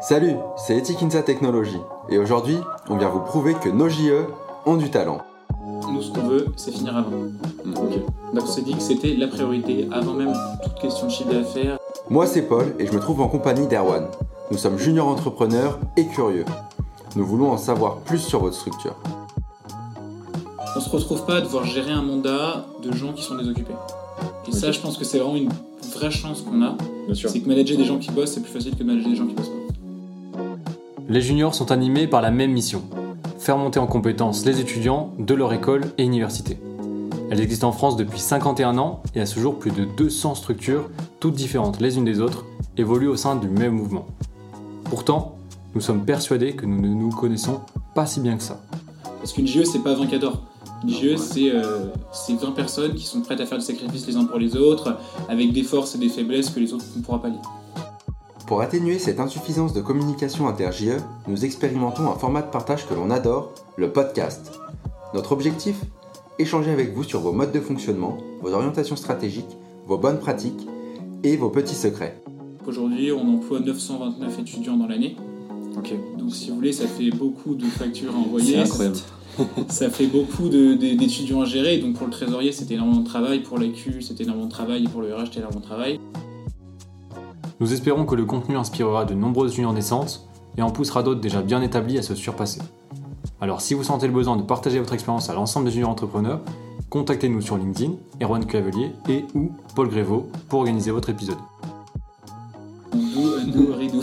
Salut, c'est Etikinsa Technologies et aujourd'hui, on vient vous prouver que nos JE ont du talent. Nous, ce qu'on veut, c'est finir avant. Donc, on s'est dit que c'était la priorité avant même toute question de chiffre d'affaires. Moi, c'est Paul et je me trouve en compagnie d'Erwan. Nous sommes juniors entrepreneurs et curieux. Nous voulons en savoir plus sur votre structure. On se retrouve pas à devoir gérer un mandat de gens qui sont désoccupés. Et ça, je pense que c'est vraiment une vraie chance qu'on a. C'est que manager des gens qui bossent, c'est plus facile que manager des gens qui bossent pas. Les juniors sont animés par la même mission faire monter en compétence les étudiants de leur école et université. Elles existent en France depuis 51 ans et à ce jour plus de 200 structures, toutes différentes les unes des autres, évoluent au sein du même mouvement. Pourtant, nous sommes persuadés que nous ne nous connaissons pas si bien que ça. Parce qu'une GE, c'est pas 20 cadors. Une GE, c'est 20 personnes qui sont prêtes à faire des sacrifices les uns pour les autres, avec des forces et des faiblesses que les autres ne pourront pas lire. Pour atténuer cette insuffisance de communication inter-JE, nous expérimentons un format de partage que l'on adore, le podcast. Notre objectif? Échanger avec vous sur vos modes de fonctionnement, vos orientations stratégiques, vos bonnes pratiques et vos petits secrets. Aujourd'hui, on emploie 929 étudiants dans l'année. Donc, si vous voulez, ça fait beaucoup de factures à envoyer. C'est incroyable. ça fait beaucoup d'étudiants à gérer. Donc, pour le trésorier, c'était énormément de travail. Pour l'AQ, c'était énormément de travail. Et pour le RH, c'était énormément de travail. Nous espérons que le contenu inspirera de nombreuses juniors naissantes et en poussera d'autres déjà bien établis à se surpasser. Alors si vous sentez le besoin de partager votre expérience à l'ensemble des juniors entrepreneurs, contactez-nous sur LinkedIn, Erwan Clavelier et ou Paul Grévaux pour organiser votre épisode. Dou, undo, ridou.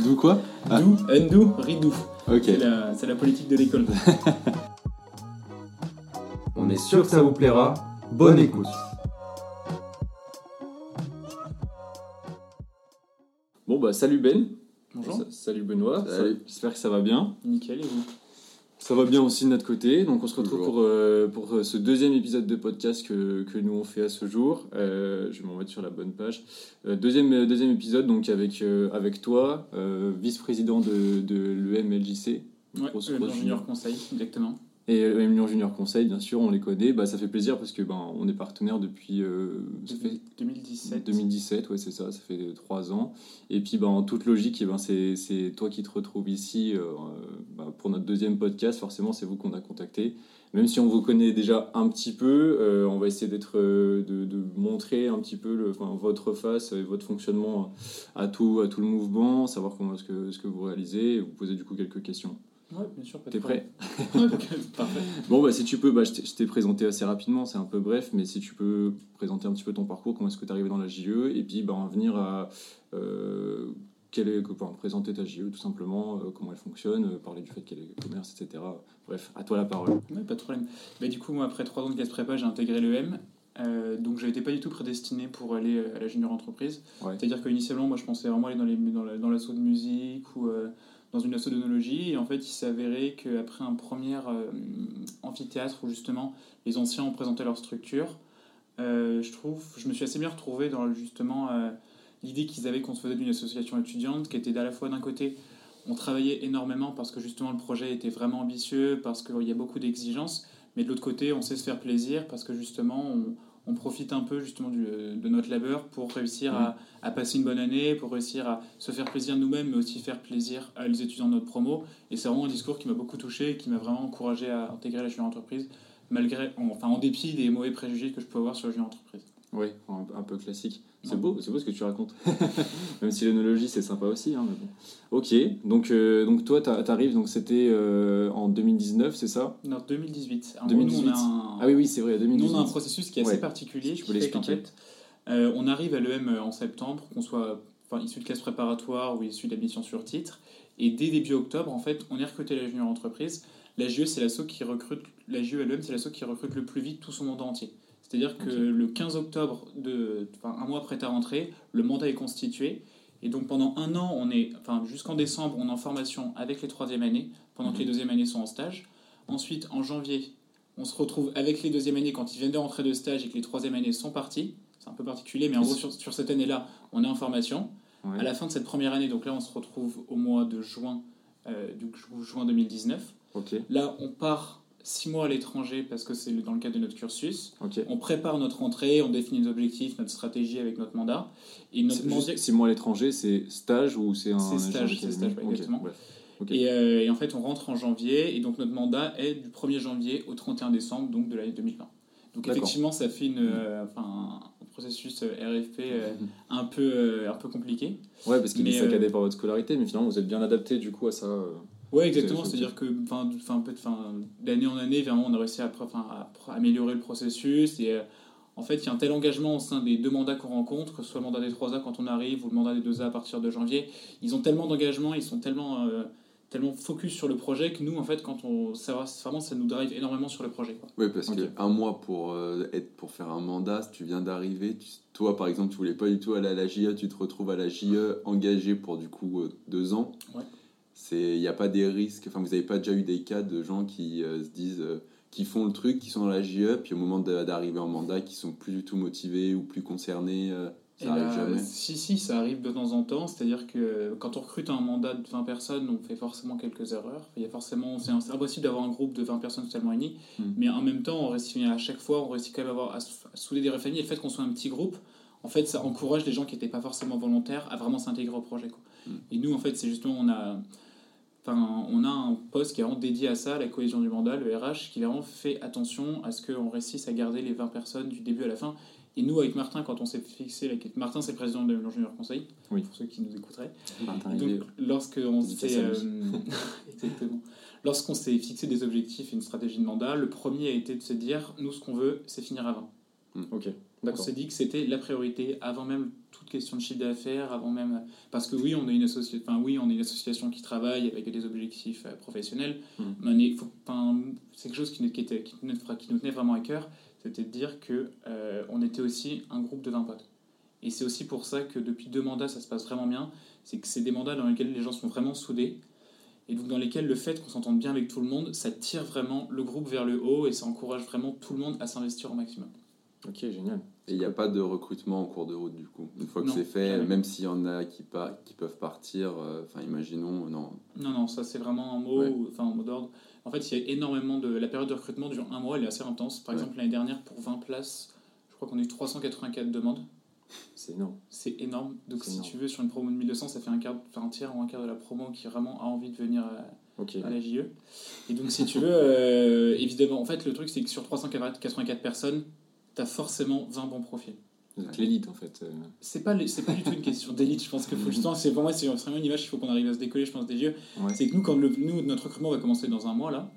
D'où quoi? Ah. Undo, ridou. Ok. C'est la, la politique de l'école. On est sûr que ça vous plaira. Bonne écoute. Bon bah salut Ben. Bonjour. salut Benoît. J'espère que ça va bien. Nickel et vous? Ça va bien aussi de notre côté. Donc on se retrouve pour, euh, pour euh, ce deuxième épisode de podcast que, que nous on fait à ce jour. Euh, je vais m'en mettre sur la bonne page. deuxième, deuxième épisode donc avec, avec toi, vice-président de, de l'EMLJC. Ouais, Junior Conseil, exactement. Et Emilion Junior Conseil, bien sûr, on les connaît. Bah, ça fait plaisir parce que ben, on est partenaire depuis. Euh, ça fait 2017. 2017, ouais, c'est ça, ça fait trois ans. Et puis, ben, en toute logique, eh ben, c'est toi qui te retrouves ici euh, ben, pour notre deuxième podcast. Forcément, c'est vous qu'on a contacté. Même si on vous connaît déjà un petit peu, euh, on va essayer d'être, de, de, montrer un petit peu le, votre face et votre fonctionnement à tout, à tout le mouvement, savoir comment est-ce que, ce que vous réalisez et vous poser du coup quelques questions. Ouais, bien sûr. T'es prêt Parfait. Bon, bah, si tu peux, bah, je t'ai présenté assez rapidement, c'est un peu bref, mais si tu peux présenter un petit peu ton parcours, comment est-ce que tu es arrivé dans la JE, et puis bah, en venir à euh, quel est, présenter ta JE tout simplement, euh, comment elle fonctionne, euh, parler du fait qu'elle est commerce, etc. Bref, à toi la parole. Ouais, pas de problème. Bah, du coup, moi, après trois ans de classe prépa, j'ai intégré l'EM. Euh, donc j'avais pas du tout prédestiné pour aller à la junior entreprise. C'est-à-dire qu'initialement, moi je pensais vraiment aller dans, les, dans, l'assaut de musique ou dans une assodonologie. Et en fait, il s'avérait qu'après un premier euh, amphithéâtre où justement les anciens ont présenté leur structure, euh, je trouve, je me suis assez bien retrouvé dans justement euh, l'idée qu'ils avaient qu'on se faisait d'une association étudiante, qui était à la fois d'un côté, on travaillait énormément parce que justement le projet était vraiment ambitieux, parce qu'il y a beaucoup d'exigences, mais de l'autre côté, on sait se faire plaisir parce que justement, on, on profite un peu justement de notre labeur pour réussir mmh. à, passer une bonne année, pour réussir à se faire plaisir nous-mêmes, mais aussi faire plaisir à les étudiants de notre promo. Et c'est vraiment un discours qui m'a beaucoup touché et qui m'a vraiment encouragé à intégrer la junior entreprise, malgré, enfin en dépit des mauvais préjugés que je peux avoir sur la junior entreprise. Oui, un, peu classique. C'est beau, c'est beau ce que tu racontes. Même si l'œnologie c'est sympa aussi. Hein, mais bon. Ok, donc, euh, donc toi t'arrives, donc c'était euh, en 2019, c'est ça? Non, 2018. 2018. Ah oui, oui, c'est vrai, 2018. Nous on a un processus qui est assez particulier. Tu peux l'expliquer euh, On arrive à l'EM en septembre, qu'on soit issu de classe préparatoire ou issu d'admission sur titre. Et dès début octobre, en fait, on est recruté à la junior entreprise. La GE, c'est l'assaut qui recrute, la GE à l'EM, c'est l'assaut qui recrute le plus vite tout son monde entier. C'est-à-dire que le 15 octobre, de, enfin, un mois après ta rentrée, le mandat est constitué. Et donc pendant un an, on est, enfin, jusqu'en décembre, on est en formation avec les troisième années, pendant que les mhm. deuxième années sont en stage. Ensuite, en janvier, on se retrouve avec les deuxième années quand ils viennent de rentrer de stage et que les troisième années sont partis. C'est un peu particulier, mais en gros, sur, cette année-là, on est en formation. À la fin de cette première année, donc là, on se retrouve au mois de juin, euh, du juin 2019. Là, on part six mois à l'étranger parce que c'est dans le cadre de notre cursus. On prépare notre entrée, on définit nos objectifs, notre stratégie avec notre mandat. Et notre mandat... Six mois à l'étranger, c'est stage ou c'est un C'est stage, c'est stage, exactement. Euh, et, en fait, on rentre en janvier, et donc notre mandat est du 1er janvier au 31 décembre donc de l'année 2020. Donc effectivement, ça fait une, euh, enfin, un processus euh, RFP un, peu, un peu compliqué. Ouais, parce qu'il est saccadé par votre scolarité, mais finalement, vous êtes bien adapté du coup à ça. Ouais, exactement. C'est-à-dire que d'année en année, vraiment, on a réussi à, à, améliorer le processus. Et en fait, il y a un tel engagement au sein des deux mandats qu'on rencontre, que ce soit le mandat des 3A quand on arrive ou le mandat des 2A à partir de janvier. Ils ont tellement d'engagement, ils sont tellement tellement focus sur le projet que nous, en fait, quand on. Ça, vraiment, ça nous drive énormément sur le projet. Quoi. Oui, parce que qu'un mois pour, euh, être, pour faire un mandat, si tu viens d'arriver, toi, par exemple, tu voulais pas du tout aller à la JE, tu te retrouves à la JE engagé pour du coup euh, deux ans. Ouais. Il n'y a pas des risques. Enfin, vous n'avez pas déjà eu des cas de gens qui euh, se disent. qui font le truc, qui sont dans la JE, puis au moment d'arriver en mandat, qui sont plus du tout motivés ou plus concernés ça arrive jamais Si, si, ça arrive de temps en temps. C'est-à-dire que quand on recrute un mandat de 20 personnes, on fait forcément quelques erreurs. Il y a forcément, c'est impossible d'avoir un groupe de 20 personnes totalement unis. Hmm. Mais en même temps, on réussit à chaque fois, on réussit quand même à, avoir, à souder des familles. Et le fait qu'on soit un petit groupe, en fait, ça encourage les gens qui n'étaient pas forcément volontaires à vraiment s'intégrer au projet. Quoi. Et nous, en fait, c'est justement, on a, enfin, on a un poste qui est vraiment dédié à ça, la cohésion du mandat, le RH, qui vraiment fait attention à ce qu'on réussisse à garder les 20 personnes du début à la fin. Et nous, avec Martin, quand on s'est fixé la Martin, c'est le président de l'ingénieur conseil, pour ceux qui nous écouteraient. Martin donc, lorsqu'on s'est euh, exactement, lorsqu'on s'est fixé des objectifs et une stratégie de mandat, le premier a été de se dire, nous, ce qu'on veut, c'est finir avant. Hmm. Ok. On s'est dit que c'était la priorité avant même toute question de chiffre d'affaires, avant même parce que oui, on a une association, enfin oui, on est une association qui travaille avec des objectifs euh, professionnels, hmm. mais c'est quelque chose qui, qui, était, qui, nous, qui nous tenait vraiment à cœur c'était de dire que euh, on était aussi un groupe de 20 potes. Et c'est aussi pour ça que depuis deux mandats, ça se passe vraiment bien. C'est que c'est des mandats dans lesquels les gens sont vraiment soudés. Et donc dans lesquels le fait qu'on s'entende bien avec tout le monde, ça tire vraiment le groupe vers le haut et ça encourage vraiment tout le monde à s'investir au maximum. Ok, génial. Et il n'y a pas de recrutement en cours de route du coup. Une fois que c'est fait, même s'il y en a qui, qui peuvent partir, euh, enfin imaginons, non. Non, non, ça c'est vraiment un mot, enfin un mot d'ordre. En fait, il y a énormément de. La période de recrutement dure un mois, elle est assez intense. Par exemple, l'année dernière, pour 20 places, je crois qu'on a eu 384 demandes. C'est énorme. C'est énorme. Donc, si tu veux, sur une promo de 1200, ça fait un, quart, un tiers ou un quart de la promo qui vraiment a envie de venir à, la JE. Et donc, si tu veux, euh, évidemment, en fait, le truc, c'est que sur 384 personnes, tu as forcément 20 bons profils. L'élite en fait. Euh. C'est pas, c'est pas du tout une question d'élite. Je pense que faut justement, c'est pour moi, c'est vraiment une image qu'il faut qu'on arrive à se décoller, je pense, des yeux. C'est que nous, quand le, nous, notre recrutement va commencer dans un mois là,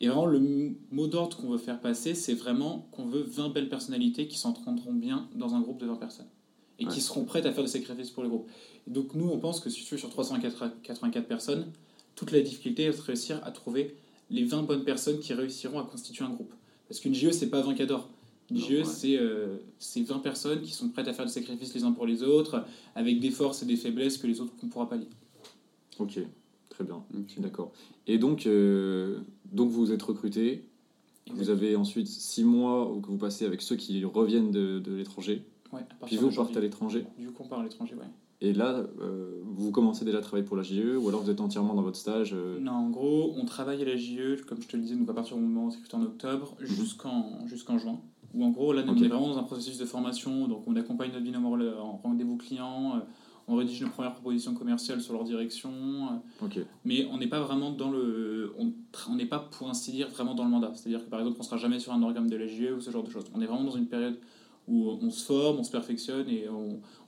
et vraiment le mot d'ordre qu'on veut faire passer, c'est vraiment qu'on veut 20 belles personnalités qui s'entendront bien dans un groupe de 20 personnes et qui seront prêtes à faire des sacrifices pour le groupe. donc nous, on pense que si tu veux sur 384 personnes, toute la difficulté est de réussir à trouver les 20 bonnes personnes qui réussiront à constituer un groupe. Parce qu'une JE, c'est pas 20 cadors. Jeu, c'est 20 euh, personnes qui sont prêtes à faire des sacrifices les uns pour les autres, avec des forces et des faiblesses que les autres ne pourra pas lire. Ok, très bien, d'accord. Et donc, euh, donc vous êtes recruté, vous avez ensuite 6 mois que vous passez avec ceux qui reviennent de, de l'étranger, ouais, puis vous partez à l'étranger. Du coup, on part à l'étranger, ouais. Et là, euh, vous commencez déjà à travailler pour la JE ou alors vous êtes entièrement dans votre stage Non, en gros, on travaille à la JE, comme je te le disais, donc à partir du moment où c'est en octobre mhm. jusqu'en jusqu'en juin où en gros, là, on est vraiment dans un processus de formation, donc on accompagne notre binôme en rendez-vous client, euh, on rédige nos premières propositions commerciales sur leur direction, euh, mais on n'est pas vraiment dans le. On n'est pas, pour ainsi dire, vraiment dans le mandat. C'est-à-dire que par exemple, on ne sera jamais sur un organe de la GE ou ce genre de choses. On est vraiment dans une période où on se forme, on se perfectionne et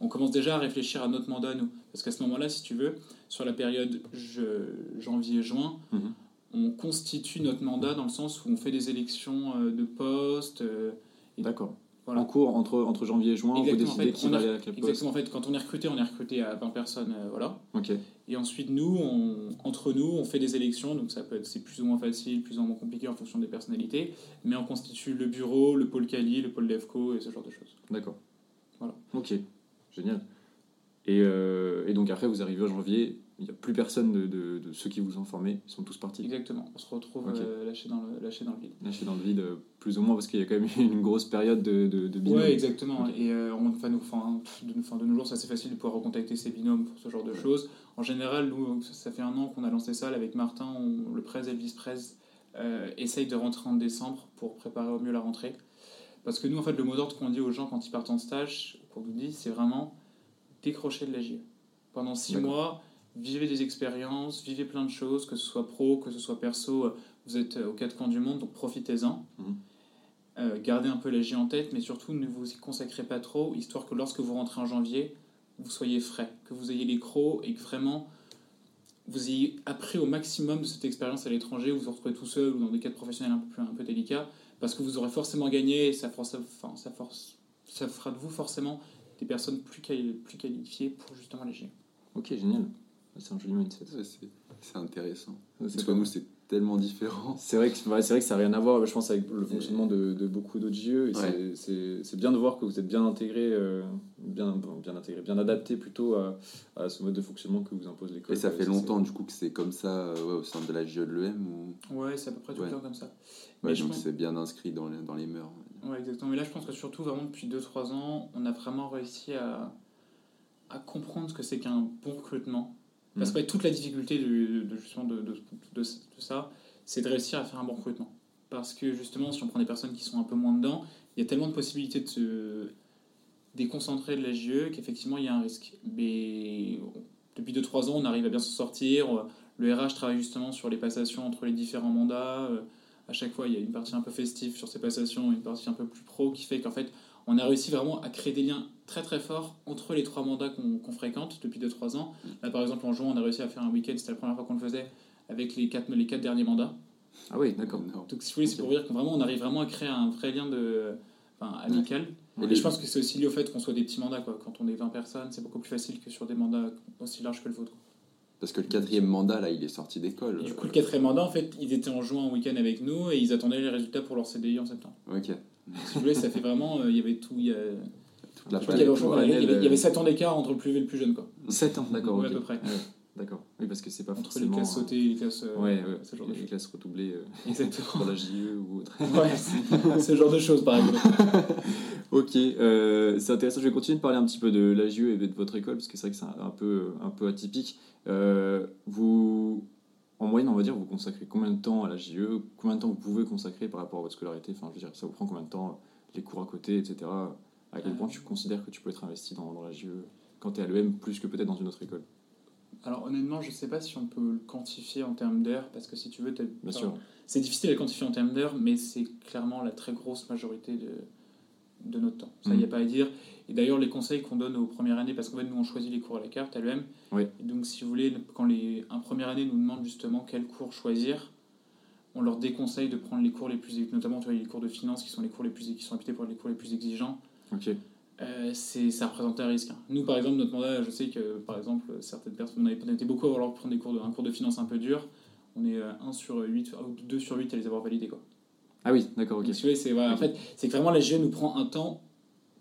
on, commence déjà à réfléchir à notre mandat, nous. Parce qu'à ce moment-là, si tu veux, sur la période janvier-juin, mhm. on constitue notre mandat dans le sens où on fait des élections euh, de poste D'accord. En cours, entre, entre janvier et juin, vous décidez qui va aller avec le poste Exactement, en fait, quand on est recruté, on est recruté à 20 personnes, euh, voilà. Et ensuite, nous, on, entre nous, on fait des élections, donc ça peut être, c'est plus ou moins facile, plus ou moins compliqué en fonction des personnalités, mais on constitue le bureau, le pôle Cali, le pôle DEFCO et ce genre de choses. D'accord. Voilà. Ok, génial. Et, euh, et donc après, vous arrivez en janvier, il n'y a plus personne de, de, ceux qui vous ont formé, ils sont tous partis. Exactement, on se retrouve euh, lâché, dans le, lâché dans le vide. Lâché dans le vide, euh, plus ou moins, parce qu'il y a quand même une grosse période de, de, de binôme. Ouais, exactement. Et euh, enfin, nous, enfin, de, de nos jours, c'est assez facile de pouvoir recontacter ses binômes pour ce genre de choses. En général, nous, ça fait un an qu'on a lancé ça avec Martin, on, le presse et le vice-presse euh, essaye de rentrer en décembre pour préparer au mieux la rentrée. Parce que nous, en fait, le mot d'ordre qu'on dit aux gens quand ils partent en stage, qu'on nous dit, c'est vraiment décrocher de la JE. Pendant six mois, vivez des expériences, vivez plein de choses, que ce soit pro, que ce soit perso, vous êtes aux quatre coins du monde, donc profitez-en. Mhm. Euh, gardez un peu la J en tête, mais surtout ne vous y consacrez pas trop, histoire que lorsque vous rentrez en janvier, vous soyez frais, que vous ayez les crocs et que vraiment vous ayez appris au maximum de cette expérience à l'étranger, vous vous retrouvez tout seul ou dans des cadres professionnels un peu, un peu délicats, parce que vous aurez forcément gagné et ça fera, ça, ça, force, ça fera de vous forcément des personnes plus, plus qualifiées pour justement les J. Ok, génial. C'est un joli mindset. C'est intéressant. Parce que nous, c'est tellement différent. C'est vrai, que, c'est vrai que ça n'a rien à voir, je pense, avec le fonctionnement de, de beaucoup d'autres JE. C'est bien de voir que vous êtes bien intégré, euh, bien, bien intégré, bien adapté plutôt à, à, ce mode de fonctionnement que vous impose l'école. Et ça fait longtemps, du coup, que c'est comme ça euh, au sein de la JE de l'EM ou... Ouais, c'est à peu près tout le temps comme ça. Mais donc c'est bien inscrit dans les, dans les mœurs. Ouais, exactement. Mais là, je pense que surtout, vraiment, depuis 2-3 ans, on a vraiment réussi à, à comprendre ce que c'est qu'un bon recrutement parce mm. que toute la difficulté de, justement de, de, de, ça, c'est de réussir à faire un bon recrutement. Parce que justement, si on prend des personnes qui sont un peu moins dedans, il y a tellement de possibilités de se déconcentrer de la JE qu'effectivement, il y a un risque. Mais depuis 2-3 ans, on arrive à bien s'en sortir. Le RH travaille justement sur les passations entre les différents mandats. À chaque fois, il y a une partie un peu festive sur ces passations, une partie un peu plus pro qui fait qu'en fait, on a réussi vraiment à créer des liens très très forts entre les trois mandats qu'on fréquente depuis 2-3 ans. Là, par exemple, en juin, on a réussi à faire un week-end, c'était la première fois qu'on le faisait, avec les quatre, les quatre derniers mandats. Ah oui, d'accord. Donc, si vous voulez, c'est pour dire qu'on on arrive vraiment à créer un vrai lien de, enfin, amical. Et je pense que c'est aussi lié au fait qu'on soit des petits mandats. Quoi. Quand on est 20 personnes, c'est beaucoup plus facile que sur des mandats aussi larges que le vôtre. Parce que le quatrième mandat, là, il est sorti d'école. Du coup, le quatrième mandat, en fait, ils étaient en juin en week-end avec nous et ils attendaient les résultats pour leur CDI en septembre. Ok. Si vous voulez, ça fait vraiment. Euh, il y avait tout. Il y, a... il, y avait, 7 ans d'écart entre le plus vieux et le plus jeune. Quoi. 7 ans, d'accord. Oui, à peu près. D'accord. Oui, parce que c'est pas Entre forcément... les classes sautées et les classes... Euh, ouais, ouais. Ce genre les, de classes redoublées euh, Exactement. pour la JE ou autre. ouais, ce genre de choses, par exemple. ok, euh, c'est intéressant. Je vais continuer de parler un petit peu de la JE et de votre école, parce que c'est vrai que c'est un, peu, un peu atypique. Vous, en moyenne, on va dire, vous consacrez combien de temps à la JE Combien de temps vous pouvez consacrer par rapport à votre scolarité Enfin, je veux dire, ça vous prend combien de temps Les cours à côté, etc. À quel point tu considères que tu peux être investi dans, dans la JE quand tu es à l'EM plus que peut-être dans une autre école? Alors honnêtement, je ne sais pas si on peut le quantifier en termes d'heures, parce que si tu veux, c'est difficile à quantifier en termes d'heures, mais c'est clairement la très grosse majorité de, de notre temps. Ça, il n'y a pas à dire. Et d'ailleurs, les conseils qu'on donne aux premières années, parce qu'en fait, nous, on choisit les cours à la carte à l'EM. Oui. donc, si vous voulez, quand les, un première année nous demande justement quel cours choisir, on leur déconseille de prendre les cours les plus, notamment tu vois, les cours de finance qui sont les cours les plus, qui sont réputés pour les cours les plus exigeants. Ok. Euh, c'est, ça représente un risque. Hein. Nous, par exemple, notre mandat, je sais que, par exemple, certaines personnes, on, avait, été beaucoup à vouloir prendre des cours de, un cours de finance un peu dur. On est 1 euh, sur 8, 2 sur 8 à les avoir validés. Quoi. Ah oui, d'accord, ok. c'est, En fait, c'est que vraiment la GE nous prend un temps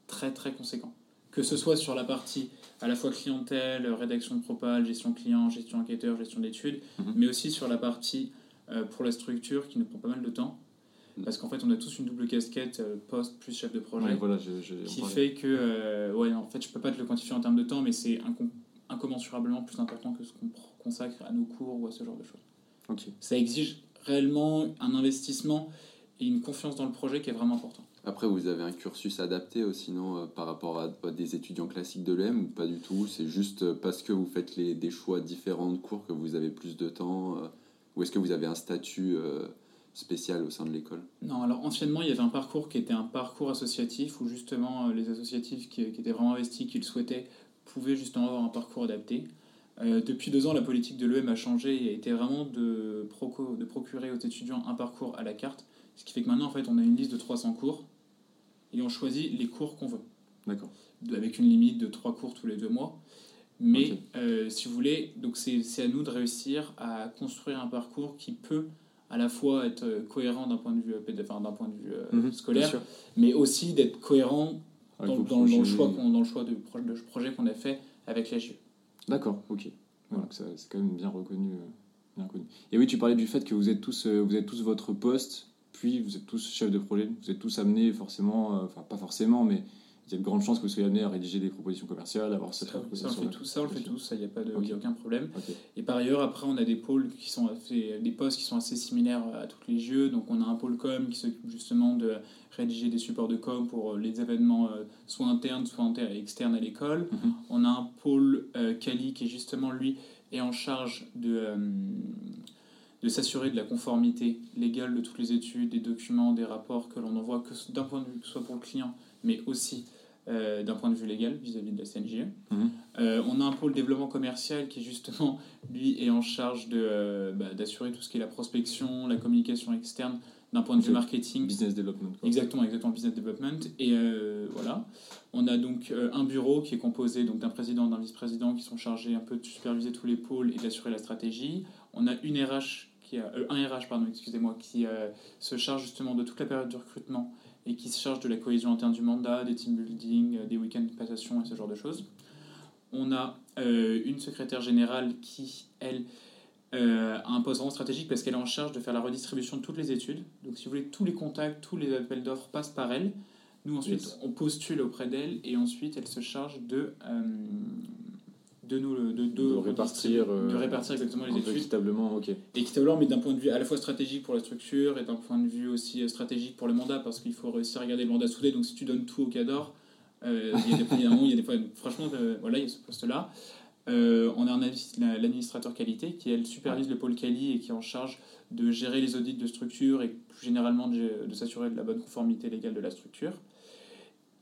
très très conséquent. Que ce soit sur la partie à la fois clientèle, rédaction de propal, gestion client, gestion enquêteur, gestion d'études, mhm. mais aussi sur la partie euh, pour la structure qui nous prend pas mal de temps. Parce qu'en fait, on a tous une double casquette, euh, poste plus chef de projet, voilà, qui fait que, euh, ouais, en fait, je peux pas te le quantifier en termes de temps, mais c'est incommensurablement plus important que ce qu'on consacre à nos cours ou à ce genre de choses. Ça exige réellement un investissement et une confiance dans le projet qui est vraiment important. Après, vous avez un cursus adapté sinon euh, par rapport à, des étudiants classiques de l'EM ou pas du tout? C'est juste parce que vous faites les, des choix différents de cours que vous avez plus de temps Ou est-ce que vous avez un statut spécial au sein de l'école? Non, alors anciennement, il y avait un parcours qui était un parcours associatif où justement euh, les associatifs qui, étaient vraiment investis, qui le souhaitaient, pouvaient justement avoir un parcours adapté. Euh, depuis deux ans, la politique de l'EM a changé et a été vraiment de, de procurer aux étudiants un parcours à la carte, ce qui fait que maintenant, en fait, on a une liste de 300 cours et on choisit les cours qu'on veut. D'accord. Avec une limite de 3 cours tous les deux mois. Mais euh, si vous voulez, donc c'est à nous de réussir à construire un parcours qui peut à la fois être euh, cohérent d'un point de vue, euh, enfin, d'un point de vue euh, mhm, scolaire, mais aussi d'être cohérent dans, dans, le choix dans le choix de, de projet qu'on a fait avec la GE. D'accord, ok. c'est quand même bien reconnu, bien reconnu. Et oui, tu parlais du fait que vous êtes tous, vous êtes tous votre poste, puis vous êtes tous chefs de projet, vous êtes tous amenés forcément, enfin pas forcément, mais il y a de grandes chances que vous soyez amené à rédiger des propositions commerciales, avoir cette ça, ça, on le fait tout, ça, on le fait tous, ça, il n'y a, pas de, y a aucun problème. Et par ailleurs, après, on a des pôles qui sont des postes qui sont assez similaires à tous les jeux. Donc, on a un pôle com qui s'occupe justement de rédiger des supports de com pour les événements euh, soit internes, soit externes à l'école. Mhm. On a un pôle euh, Kali qui, justement, lui, est en charge de. Euh, de s'assurer de la conformité légale de toutes les études, des documents, des rapports que l'on envoie, que d'un point de vue que ce soit pour le client, mais aussi euh, d'un point de vue légal vis-à-vis de la CNJE. Mhm. Euh, on a un pôle développement commercial qui justement lui est en charge de euh, bah, d'assurer tout ce qui est la prospection, la communication externe d'un point de vue marketing. Business development. Exactement, exactement, business development. Et voilà, on a donc un bureau qui est composé donc d'un président, d'un vice-président qui sont chargés un peu de superviser tous les pôles et d'assurer la stratégie. On a une RH qui a, un RH pardon, excusez-moi, qui se charge justement de toute la période de recrutement et qui se charge de la cohésion interne du mandat, des team building, euh, des week-ends de passation et ce genre de choses. On a euh, une secrétaire générale qui, elle, euh, a un poste vraiment stratégique parce qu'elle est en charge de faire la redistribution de toutes les études. Donc, si vous voulez, tous les contacts, tous les appels d'offres passent par elle. Nous, ensuite, on postule auprès d'elle et ensuite, elle se charge de de nous de, de, répartir, de répartir exactement les études. équitablement ok. Équitablement mais d'un point de vue à la fois stratégique pour la structure et d'un point de vue aussi euh, stratégique pour le mandat parce qu'il faut réussir à garder le mandat soudé donc si tu donnes tout au cadre euh, il y a des il y a des fois franchement euh, voilà il y a ce poste là on a un l'administrateur qualité qui elle supervise le pôle quali et qui est en charge de gérer les audits de structure et plus généralement de, de s'assurer de la bonne conformité légale de la structure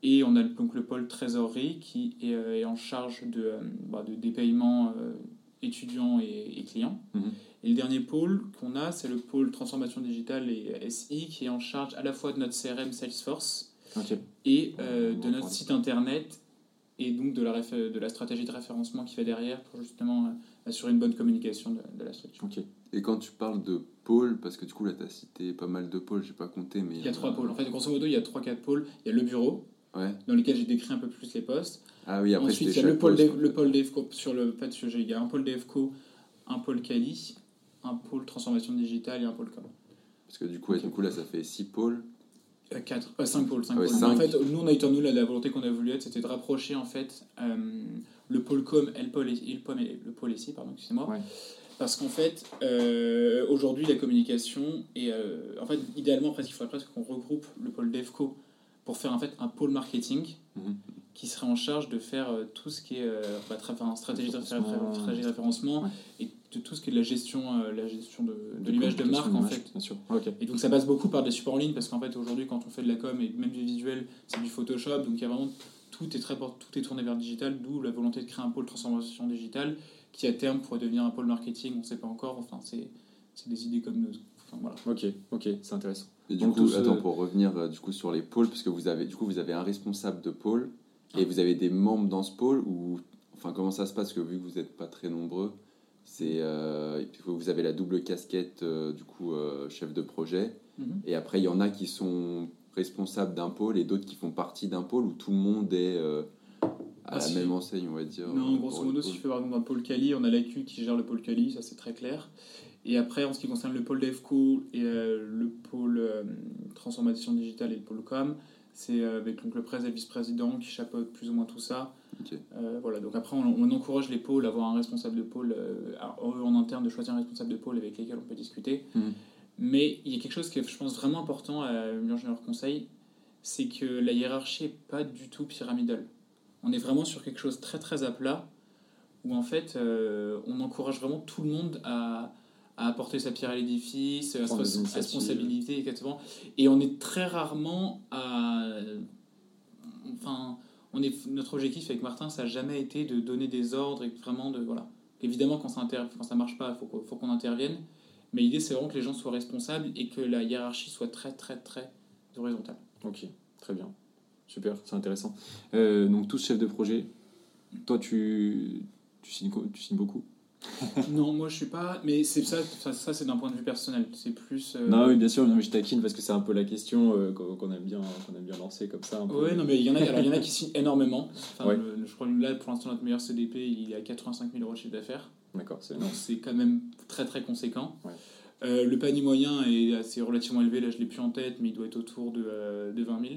et on a donc le pôle trésorerie qui est, euh, en charge de, euh, bah, de des paiements euh, étudiants et, clients. Mhm. Et le dernier pôle qu'on a, c'est le pôle transformation digitale et SI qui est en charge à la fois de notre CRM Salesforce et de notre site internet et donc de la, de la stratégie de référencement qui fait derrière pour justement assurer une bonne communication de, la structure. Et quand tu parles de pôle, parce que du coup là tu as cité pas mal de pôles, j'ai pas compté, mais... Il y a trois pôles. En fait, grosso modo, il y a trois, quatre pôles. Il y a le bureau, dans lequel j'ai décrit un peu plus les postes. Ah oui, après Ensuite, il y a le pôle, le pôle DEFCO sur le pas de sujet. Il y a un pôle DEFCO, un pôle Cali, un pôle transformation digitale et un pôle com. Parce que du coup, du coup là, ça fait 6 pôles. 4, euh, 5 euh, pôles. 5 ah pôles. En fait, nous, on a été, nous, la, la volonté qu'on a voulu être, c'était de rapprocher en fait euh, le pôle com et le pôle, et le, le pôle ici, pardon, excusez-moi. Ouais. Parce qu'en fait, euh, aujourd'hui, la communication, et en fait, idéalement, presque, il faudrait presque qu'on regroupe le pôle DEFCO pour faire en fait un pôle marketing mhm. qui serait en charge de faire euh, tout ce qui est euh, bah, enfin, stratégie, de référencement et de tout ce qui est de la gestion, euh, la gestion de, de, l'image de marque en fait. Bien sûr. Et donc ça passe beaucoup par des supports en ligne parce qu'en fait aujourd'hui quand on fait de la com et même du visuel c'est du Photoshop donc il y a vraiment tout est très tout est tourné vers le digital d'où la volonté de créer un pôle transformation digitale qui à terme pourrait devenir un pôle marketing on ne sait pas encore enfin c'est des idées comme nous voilà. Ok, ok, c'est intéressant. Et du coup, attends, pour revenir euh, du coup sur les pôles, parce que vous avez, du coup, vous avez un responsable de pôle et vous avez des membres dans ce pôle ou, enfin, comment ça se passe que vu que vous n'êtes pas très nombreux, c'est, euh, vous avez la double casquette euh, du coup chef de projet mhm. et après il y en a qui sont responsables d'un pôle et d'autres qui font partie d'un pôle où tout le monde est à la même enseigne, on va dire. Non, grosso modo, si je fais par exemple un pôle Cali, on a l'AQ qui gère le pôle Cali, ça c'est très clair. Et après, en ce qui concerne le pôle DevCo et euh, le pôle euh, transformation digitale et le pôle com, c'est euh, avec donc, le président et le vice-président qui chapeautent plus ou moins tout ça. voilà, donc après, on, encourage les pôles à avoir un responsable de pôle, en interne, de choisir un responsable de pôle avec lequel on peut discuter. Mhm. Mais il y a quelque chose qui est, je pense, vraiment important à l'ingénieur conseil, c'est que la hiérarchie n'est pas du tout pyramidale. On est vraiment sur quelque chose très très à plat, où en fait, on encourage vraiment tout le monde à à apporter sa pierre à l'édifice, à sa responsabilité, exactement. Et on est très rarement à. Enfin, on est, notre objectif avec Martin, ça n'a jamais été de donner des ordres et vraiment de. Voilà. Évidemment, quand ça ne marche pas, il faut, faut qu'on intervienne. Mais l'idée, c'est vraiment que les gens soient responsables et que la hiérarchie soit très, très, très horizontale. Ok, très bien. Super, c'est intéressant. Euh, donc, tous chefs de projet, toi, tu, tu, signes, tu signes beaucoup? non, moi je suis pas. Mais c'est ça, ça, c'est d'un point de vue personnel. C'est plus. Euh, non, oui, bien sûr, non, mais je taquine parce que c'est un peu la question euh, qu'on aime, bien, qu'on aime bien lancer comme ça. Oui, non, mais il y, en a, il y en a qui signent énormément. je crois que là, pour l'instant, notre meilleur CDP, il est à 85 000 euros de chiffre d'affaires. D'accord, c'est Donc c'est quand même très très conséquent. Euh, le panier moyen est assez relativement élevé, là je l'ai plus en tête, mais il doit être autour de, de 20 000.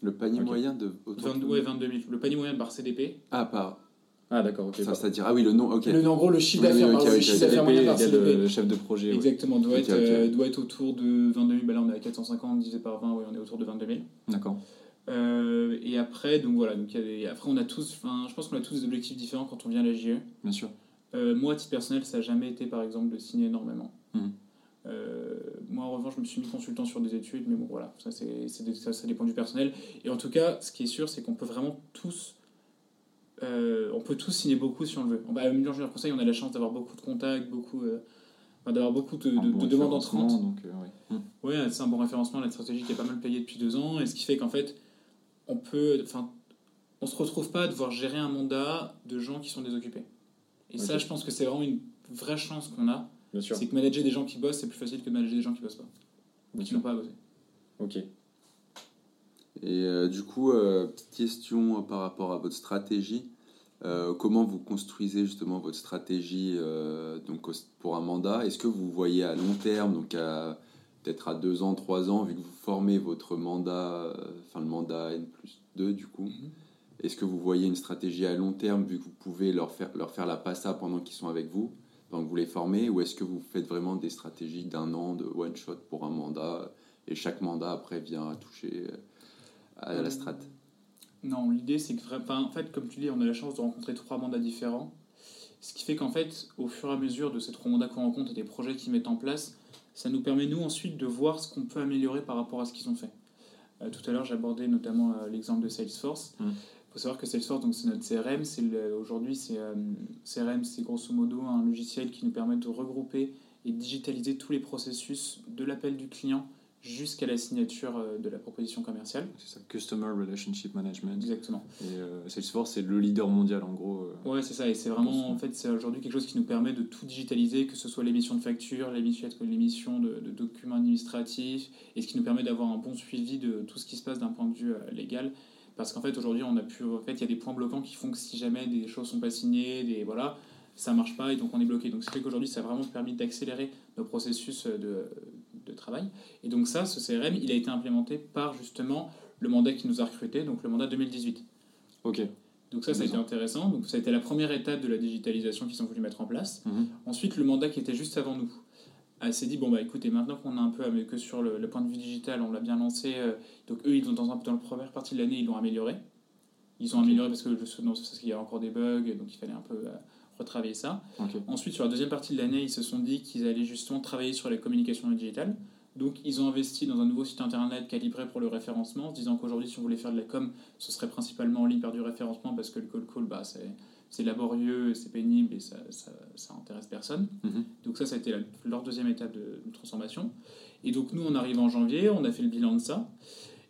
Le panier moyen de. 22, ouais, 22 000. Le panier moyen par CDP. Ah, par. Ah d'accord, ok. Ça, c'est-à-dire, ah oui, le nom, ok. Le, en gros, le chiffre d'affaires Oui, oui, ok, par le ok, chiffre ok. d'affaires moyen par CDP, le chef de projet. ouais. Exactement, doit, être, euh, doit être autour de 22 000. Bah là, on est à 450 divisé par 20, ouais, on est autour de 22 000. D'accord. Euh, et après, donc voilà, donc il y a des- après on a tous, enfin, je pense qu'on a tous des objectifs différents quand on vient à la JE. Bien sûr. Euh, moi, à titre personnel, ça n'a jamais été par exemple de signer énormément. Euh, moi, en revanche, je me suis mis consultant sur des études, mais bon, voilà, ça, c'est, c'est des- ça, ça dépend du personnel. Et en tout cas, ce qui est sûr, c'est qu'on peut vraiment tous, euh, on peut tous signer beaucoup si on le veut. Bah, à Milan Junior Conseil, on a la chance d'avoir beaucoup de contacts, beaucoup, euh, enfin, d'avoir beaucoup de, de- Un bon de demandes entrantes. Donc, euh. Ouais, c'est un bon référencement, la stratégie qui est pas mal payée depuis deux ans, et ce qui fait qu'en fait, on peut, enfin, on se retrouve pas à devoir gérer un mandat de gens qui sont désoccupés. Et ça, je pense que c'est vraiment une vraie chance qu'on a, c'est que manager des gens qui bossent, c'est plus facile que de manager des gens qui bossent pas, ou qui n'ont pas à bosser. Ok. Et euh, du coup, euh, petite question euh, par rapport à votre stratégie. Euh, comment vous construisez justement votre stratégie donc, pour un mandat? Est-ce que vous voyez à long terme, donc à peut-être à deux ans, trois ans, vu que vous formez votre mandat, enfin le mandat N plus 2 du coup, Mhm. est-ce que vous voyez une stratégie à long terme, vu que vous pouvez leur faire, leur faire la passa pendant qu'ils sont avec vous, pendant que vous les formez, ou est-ce que vous faites vraiment des stratégies d'un an de one shot pour un mandat, et chaque mandat après vient toucher euh, à la Euh, strat Non, l'idée c'est que, enfin, en fait, comme tu dis, on a la chance de rencontrer trois mandats différents. Ce qui fait qu'en fait, au fur et à mesure de ces trois mandats qu'on rencontre et des projets qu'ils mettent en place, ça nous permet, nous, ensuite, de voir ce qu'on peut améliorer par rapport à ce qu'ils ont fait. Euh, tout à l'heure, j'abordais notamment euh, l'exemple de Salesforce. Il Mm. faut savoir que Salesforce, donc, c'est notre CRM. C'est Aujourd'hui, c'est, euh, CRM, c'est grosso modo un logiciel qui nous permet de regrouper et digitaliser tous les processus de l'appel du client jusqu'à la signature euh, de la proposition commerciale. C'est ça, Customer Relationship Management. Exactement. Et euh, Salesforce, c'est le leader mondial en gros. euh. Ouais, c'est ça, et c'est vraiment, en fait, c'est aujourd'hui quelque chose qui nous permet de tout digitaliser, que ce soit l'émission de factures, l'émission de, de documents administratifs, et ce qui nous permet d'avoir un bon suivi de tout ce qui se passe d'un point de vue euh, légal. Parce qu'en fait, aujourd'hui, on a pu, en fait, il y a des points bloquants qui font que si jamais des choses sont pas signées, des, voilà, ça marche pas, et donc on est bloqué. Donc, ce qui fait qu'aujourd'hui, ça a vraiment permis d'accélérer nos processus de travail. Et donc ça, ce CRM, il a été implémenté par justement le mandat qui nous a recrutés, donc le mandat 2018. Ok. Donc ça, ça a été intéressant. Donc ça a été la première étape de la digitalisation qu'ils ont voulu mettre en place. Mhm. Ensuite, le mandat qui était juste avant nous elle s'est dit bon bah écoutez maintenant qu'on a un peu que sur le, le point de vue digital on l'a bien lancé euh, donc eux ils ont dans, un, dans la première partie de l'année ils l'ont amélioré ils ont amélioré parce que je, non, parce qu'il y a encore des bugs donc il fallait un peu euh, retravailler ça. Ensuite, sur la deuxième partie de l'année, ils se sont dit qu'ils allaient justement travailler sur la communication digitale. Donc, ils ont investi dans un nouveau site internet calibré pour le référencement, en se disant qu'aujourd'hui, si on voulait faire de la com, ce serait principalement en ligne par du référencement parce que le call call, bah, c'est, laborieux, c'est pénible et ça, ça, ça intéresse personne. Mhm. Donc, ça, ça a été la- leur deuxième étape de, de transformation. Et donc, nous, on arrive en janvier, on a fait le bilan de ça.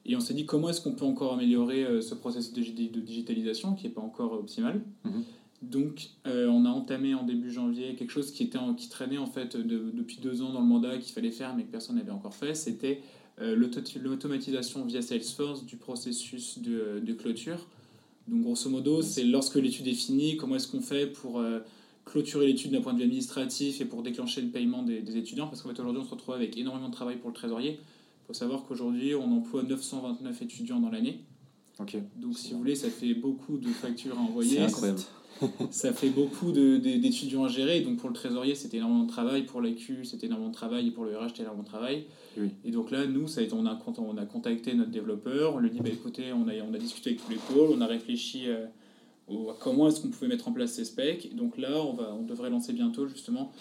Et on s'est dit comment est-ce qu'on peut encore améliorer euh, ce processus de, de digitalisation qui n'est pas encore optimal? Mhm. Donc, euh, on a entamé en début janvier quelque chose qui, était en- qui traînait en fait de- depuis deux ans dans le mandat qu'il fallait faire mais que personne n'avait encore fait. C'était euh, l'auto- l'automatisation via Salesforce du processus de, de clôture. Donc, grosso modo, c'est lorsque l'étude est finie, comment est-ce qu'on fait pour euh, clôturer l'étude d'un point de vue administratif et pour déclencher le paiement des, des étudiants? Parce qu'en fait, aujourd'hui, on se retrouve avec énormément de travail pour le trésorier. Il faut savoir qu'aujourd'hui, on emploie 929 étudiants dans l'année. Donc, si vous voulez, ça fait beaucoup de factures à envoyer. C'est incroyable. Ça fait beaucoup d'étudiants à gérer. Donc, pour le trésorier, c'était énormément de travail. Pour l'AQ, c'était énormément de travail. Et pour le RH, c'était énormément de travail. Oui. Et donc là, nous, ça a été- on, a, cont- on a contacté notre développeur. On lui dit bah, écoutez, on a, on a discuté avec tous les pôles. On a réfléchi euh, à comment est-ce qu'on pouvait mettre en place ces specs. Et donc là, on, va, on devrait lancer bientôt, justement,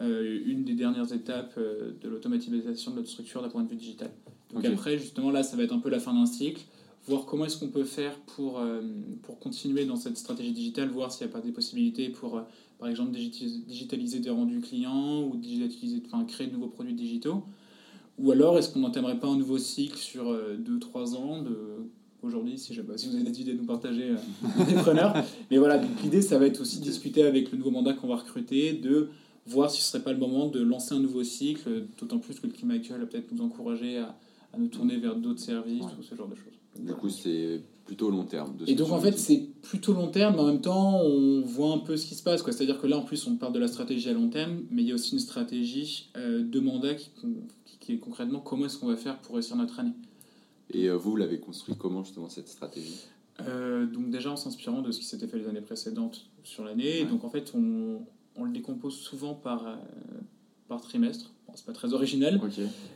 euh, une des dernières étapes euh, de l'automatisation de notre structure d'un point de vue digital. Donc après, justement, là, ça va être un peu la fin d'un cycle voir comment est-ce qu'on peut faire pour, euh, pour continuer dans cette stratégie digitale, voir s'il n'y a pas des possibilités pour, euh, par exemple, digitaliser, des rendus clients ou digitaliser, enfin, créer de nouveaux produits digitaux. Ou alors, est-ce qu'on n'entamerait pas un nouveau cycle sur 2-3 ans de... Aujourd'hui, si, je sais pas, si vous avez des idées à nous partager, euh, des preneurs. Mais voilà, l'idée, ça va être aussi de discuter avec le nouveau mandat qu'on va recruter, de voir si ce serait pas le moment de lancer un nouveau cycle, d'autant plus que le climat actuel va peut-être nous encourager à, à nous tourner vers d'autres services, Ouais. tout ce genre de choses. Du coup, c'est plutôt long terme. De Et donc en fait c'est plutôt long terme, mais en même temps on voit un peu ce qui se passe. C'est-à-dire que là en plus on parle de la stratégie à long terme, mais il y a aussi une stratégie euh, de mandat qui, qui, qui est concrètement comment est-ce qu'on va faire pour réussir notre année? Et vous, vous l'avez construit comment justement cette stratégie? Donc déjà en s'inspirant de ce qui s'était fait les années précédentes sur l'année. Donc en fait, on, on, le décompose souvent par, par trimestre. Bon, c'est pas très original.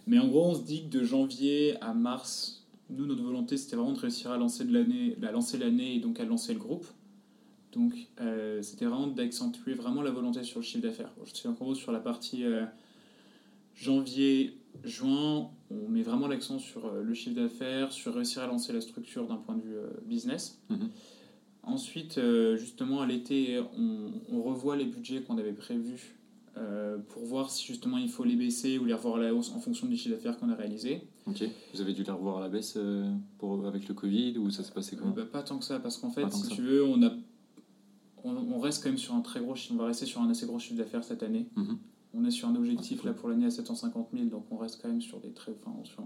Mais en gros, on se dit que de janvier à mars, nous, notre volonté, c'était vraiment de réussir à lancer l'année, bah, lancer l'année et donc à lancer le groupe. Donc, euh, c'était vraiment d'accentuer vraiment la volonté sur le chiffre d'affaires. Je suis en gros sur la partie euh, janvier, juin, on met vraiment l'accent sur euh, le chiffre d'affaires, sur réussir à lancer la structure d'un point de vue business. Mhm. Ensuite, justement, à l'été, on, on, revoit les budgets qu'on avait prévus euh, pour voir si justement il faut les baisser ou les revoir à la hausse en fonction du chiffre d'affaires qu'on a réalisé. Ok. Vous avez dû les revoir à la baisse euh, pour, avec le Covid ou ça s'est passé comment bah, Pas tant que ça, parce qu'en fait, si tu veux, on, a, on, reste quand même sur un très gros chiffre, on va rester sur un assez gros chiffre d'affaires cette année. Mhm. On est sur un objectif là pour l'année à 750 000, donc on reste quand même sur, des très, enfin, sur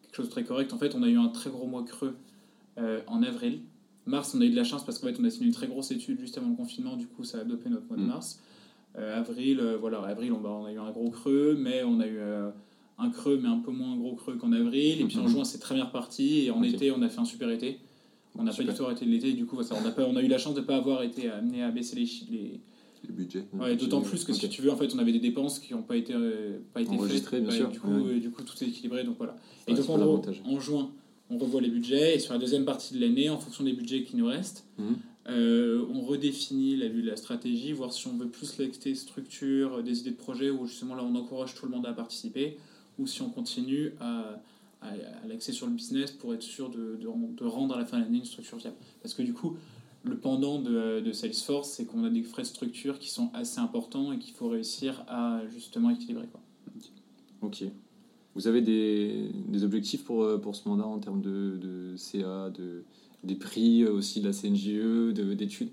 quelque chose de très correct. En fait, on a eu un très gros mois creux euh, en avril. Mars, on a eu de la chance parce qu'en fait, on a signé une très grosse étude juste avant le confinement, du coup, ça a dopé notre mois de mhm. mars. Euh, avril, euh, voilà, avril, on, on, a eu un gros creux, mais on a eu euh, un creux, mais un peu moins gros creux qu'en avril. Et puis en mhm. juin, c'est très bien reparti. Et en été, on a fait un super été. On n'a pas du tout arrêté de l'été. Du coup, on, a pas, on a eu la chance de ne pas avoir été amené à baisser les, les, les budgets. Ouais, D'autant plus que si tu veux, en fait, on avait des dépenses qui n'ont pas été, pas été faites. Bien sûr. Du, coup, du coup, tout est équilibré. Donc voilà. Et donc, en, en juin, on revoit les budgets. Et sur la deuxième partie de l'année, en fonction des budgets qui nous restent, mhm. Euh, on redéfinit la la stratégie, voir si on veut plus lecter structure, des idées de projet, ou justement là on encourage tout le monde à participer, ou si on continue à, à, l'axer sur le business pour être sûr de, rendre à la fin de l'année une structure viable. Parce que du coup, le pendant de, de Salesforce, c'est qu'on a des frais de structure qui sont assez importants et qu'il faut réussir à justement équilibrer. Quoi. Ok. Vous avez des, objectifs pour, euh, pour ce mandat en termes de, de CA, de, des prix euh, aussi de la CNGE, d'études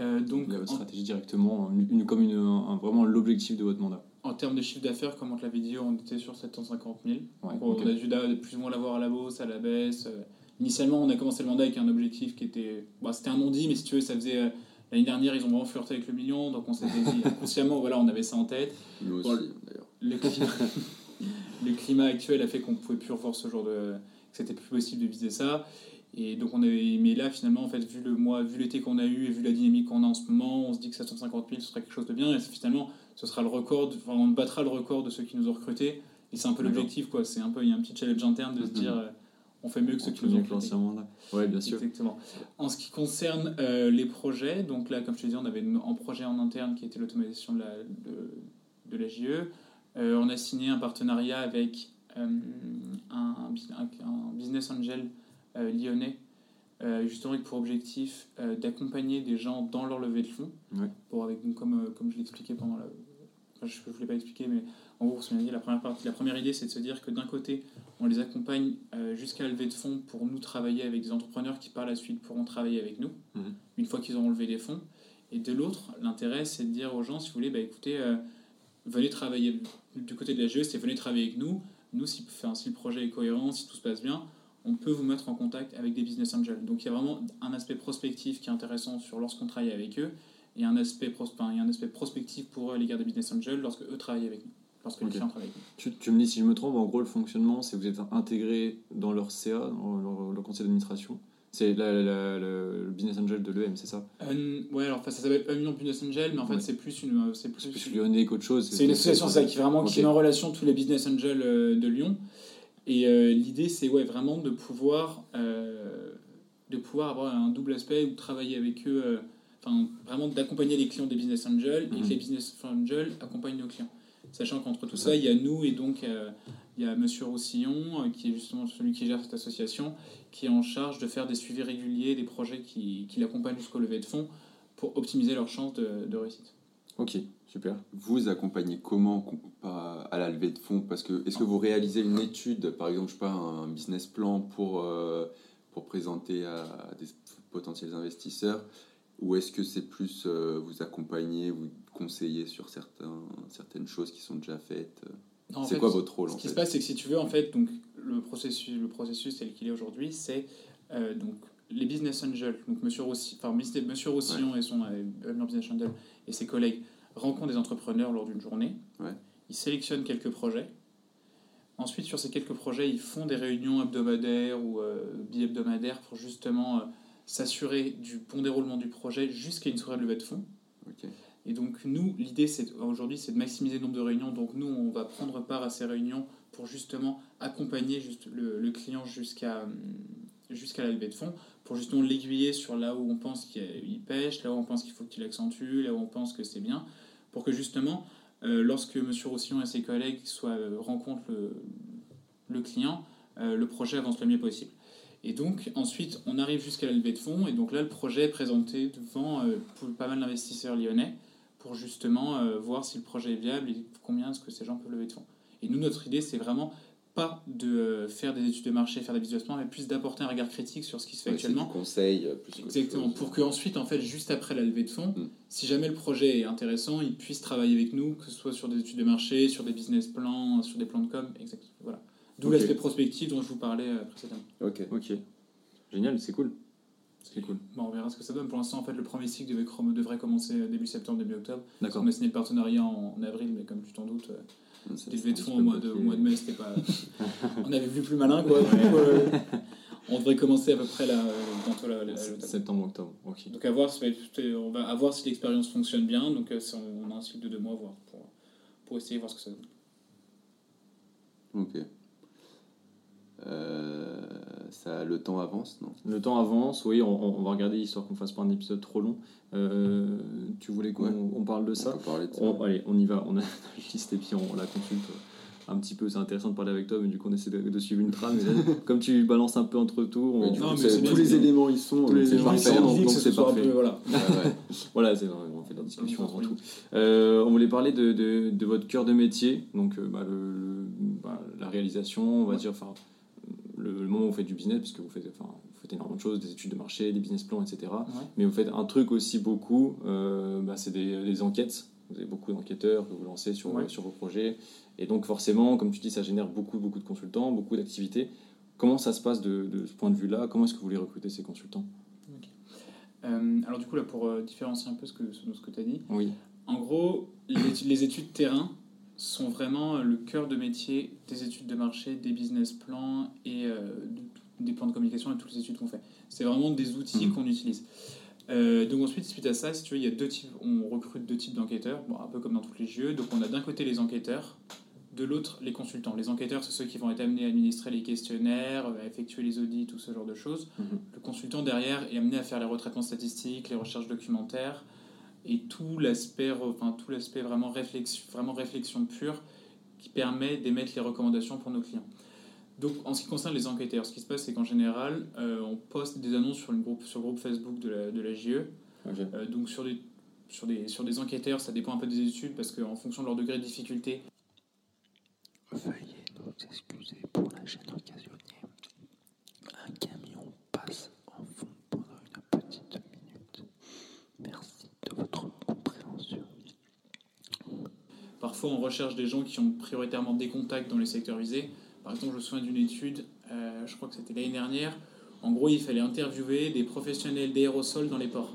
euh, donc, votre stratégie directement, une, comme une, vraiment l'objectif de votre mandat En termes de chiffre d'affaires, comme on te l'avait dit, on était sur 750 000. On a dû plus ou moins l'avoir à la hausse, à la baisse. Euh, initialement, on a commencé le mandat avec un objectif qui était. Bah, C'était un non-dit, mais si tu veux, ça faisait. Euh, l'année dernière, ils ont vraiment flirté avec le million, donc on s'était dit inconsciemment, voilà, on avait ça en tête. Nous aussi, d'ailleurs. Le, le, climat actuel a fait qu'on ne pouvait plus revoir ce genre de. que c'était plus possible de viser ça. Et donc on avait, mais là finalement en fait vu le mois, vu l'été qu'on a eu et vu la dynamique qu'on a en ce moment, on se dit que 750 000 ce serait quelque chose de bien. Et finalement ce sera le record, enfin, on battra le record de ceux qui nous ont recrutés. Et c'est un peu l'objectif quoi, c'est un peu il y a un petit challenge interne de se dire euh, on fait mieux que ceux qui nous ont recrutés. Ouais bien sûr. Exactement. En ce qui concerne euh, les projets, donc là comme je te disais on avait un projet en interne qui était l'automatisation de la de, de la JE, euh, on a signé un partenariat avec un, un, un business angel euh, lyonnais, euh, justement avec pour objectif euh, d'accompagner des gens dans leur levée de fonds. Pour avec, comme, comme je l'expliquais pendant la. je ne voulais pas expliquer, mais en gros, dit, la première, partie, la première idée, c'est de se dire que d'un côté, on les accompagne jusqu'à la levée de fonds pour nous travailler avec des entrepreneurs qui, par la suite, pourront travailler avec nous, mhm. une fois qu'ils auront levé des fonds. Et de l'autre, l'intérêt, c'est de dire aux gens, si vous voulez, bah, écoutez, venez travailler du côté de la GE, c'est venez travailler avec nous. Nous, si, si le projet est cohérent, si tout se passe bien, on peut vous mettre en contact avec des business angels. Donc il y a vraiment un aspect prospectif qui est intéressant sur lorsqu'on travaille avec eux et un aspect, enfin, un aspect prospectif pour l'égard des business angels lorsque eux travaillent avec nous. Lorsque les clients travaillent avec nous. Tu, me dis si je me trompe, en gros le fonctionnement c'est que vous êtes intégré dans leur CA, dans leur, conseil d'administration. C'est le business angel de l'EM, c'est ça? Euh, Ouais, alors ça s'appelle Union Business Angel, mais en fait c'est plus une. C'est plus, plus lyonnais qu'autre chose. C'est une association ça, qui vraiment qui met en relation tous les business angels euh, de Lyon. Et euh, l'idée, c'est ouais, vraiment de pouvoir, euh, de pouvoir avoir un double aspect ou travailler avec eux, euh, enfin, vraiment d'accompagner les clients des business angels et que mhm. les business angels accompagnent nos clients. Sachant qu'entre tout ça, il y a nous et donc il y a Monsieur Roussillon, qui est justement celui qui gère cette association, qui est en charge de faire des suivis réguliers des projets qui, qui l'accompagnent jusqu'au lever de fonds pour optimiser leurs chances de, de réussite. Ok, super. Vous accompagnez comment à la levée de fonds? Parce que est-ce que vous réalisez une étude, par exemple, je sais pas, un business plan pour, euh, pour présenter à des potentiels investisseurs? Ou est-ce que c'est plus euh, vous accompagner, vous conseiller sur certains, certaines choses qui sont déjà faites? C'est quoi votre rôle Ce qui se passe, c'est que si tu veux, en fait, donc, le processus, le processus tel qu'il est aujourd'hui, c'est euh, donc les business angels, donc Monsieur, Rossi, enfin, Monsieur Roussillon et son business angel et ses collègues rencontrent des entrepreneurs lors d'une journée. Ils sélectionnent quelques projets. Ensuite, sur ces quelques projets, ils font des réunions hebdomadaires ou bi-hebdomadaires pour justement s'assurer du bon déroulement du projet jusqu'à une soirée de levée de fonds. Et donc nous, l'idée aujourd'hui, c'est de maximiser le nombre de réunions. Donc nous, on va prendre part à ces réunions pour justement accompagner juste le, client jusqu'à jusqu'à la levée de fonds, pour justement l'aiguiller sur là où on pense qu'il pêche, là où on pense qu'il faut qu'il accentue, là où on pense que c'est bien, pour que justement, euh, lorsque M. Roussillon et ses collègues soient, euh, rencontrent le, client, euh, le projet avance le mieux possible. Et donc, ensuite, on arrive jusqu'à la levée de fonds, et donc là, le projet est présenté devant pas mal d'investisseurs lyonnais pour justement voir si le projet est viable et combien est-ce que ces gens peuvent lever de fonds. Et nous, notre idée, c'est vraiment pas de euh, faire des études de marché, faire des business mais plus d'apporter un regard critique sur ce qui se fait actuellement. Du conseil, euh, plus Exactement. Pour qu'ensuite, en fait, juste après la levée de fonds, mm. si jamais le projet est intéressant, ils puissent travailler avec nous, que ce soit sur des études de marché, sur des business plans, sur des plans de com, exactement. Voilà. D'où l'aspect prospectif dont je vous parlais euh, précédemment. Ok. Ok. Génial, c'est cool. C'est cool. Bon, on verra ce que ça donne. Pour l'instant, en fait, le premier cycle devait, devrait commencer début septembre, début octobre. D'accord. On a signé le partenariat en, avril, mais comme tu t'en doutes, de fonds au mois de, mois de mai, c'était pas. on avait vu plus malin, quoi. Euh, on devrait commencer à peu près là, bientôt la, la, septembre, octobre. ok Donc à voir, on va voir si l'expérience fonctionne bien. Donc euh, on a un cycle de deux mois voir, pour, pour essayer voir ce que ça donne. Ok. Euh, ça, le temps avance, non? Le temps avance, oui, on, va regarder histoire qu'on fasse pas un épisode trop long. Euh, tu voulais qu'on on parle de ça, on Allez, on y va, on a une liste et puis on, la consulte un petit peu. C'est intéressant de parler avec toi, mais du coup on essaie de, suivre une trame. comme tu balances un peu entre tours, tous les éléments ils sont, tous les éléments donc c'est parfait. voilà, voilà on fait la discussion avant tout. Euh, on voulait parler de, de, de, votre cœur de métier, donc bah, le, bah, la réalisation, on va dire, enfin le, moment où vous faites du business, parce que vous faites, enfin, vous faites énormément de choses, des études de marché, des business plans, etc. Mais vous faites un truc aussi beaucoup, euh, bah, c'est des, enquêtes. Vous avez beaucoup d'enquêteurs que vous lancez sur, sur vos projets. Et donc forcément, comme tu dis, ça génère beaucoup, beaucoup de consultants, beaucoup d'activités. Comment ça se passe de, ce point de vue-là? Comment est-ce que vous voulez recruter ces consultants? Euh, Alors du coup, là, pour euh, différencier un peu ce que, ce que tu as dit, oui. en gros, les, les études terrain, sont vraiment euh, le cœur de métier des études de marché, des business plans et euh, des plans de communication et toutes les études qu'on fait. C'est vraiment des outils mmh. qu'on utilise. Euh, donc ensuite, suite à ça, si tu veux, il y a deux types, on recrute deux types d'enquêteurs, bon, un peu comme dans tous les jeux. Donc on a d'un côté les enquêteurs, de l'autre les consultants. Les enquêteurs, c'est ceux qui vont être amenés à administrer les questionnaires, à effectuer les audits, tout ce genre de choses. Mmh. Le consultant derrière est amené à faire les retraitements statistiques, les recherches documentaires, et tout l'aspect enfin, tout l'aspect vraiment réflexion, vraiment réflexion pure qui permet d'émettre les recommandations pour nos clients. Donc, en ce qui concerne les enquêteurs, ce qui se passe, c'est qu'en général, euh, on poste des annonces sur, une groupe, sur le groupe Facebook de la, de la JE. Euh, donc, sur des, sur, des, sur des enquêteurs, ça dépend un peu des études parce qu'en fonction de leur degré de difficulté. Veuillez nous excuser pour la gêne occasionnée. Un camion passe en fond pendant une petite minute. Merci votre compréhension. Parfois, on recherche des gens qui ont prioritairement des contacts dans les secteurs visés. Par exemple, je me souviens d'une étude, euh, je crois que c'était l'année dernière. En gros, il fallait interviewer des professionnels d'aérosols dans les ports.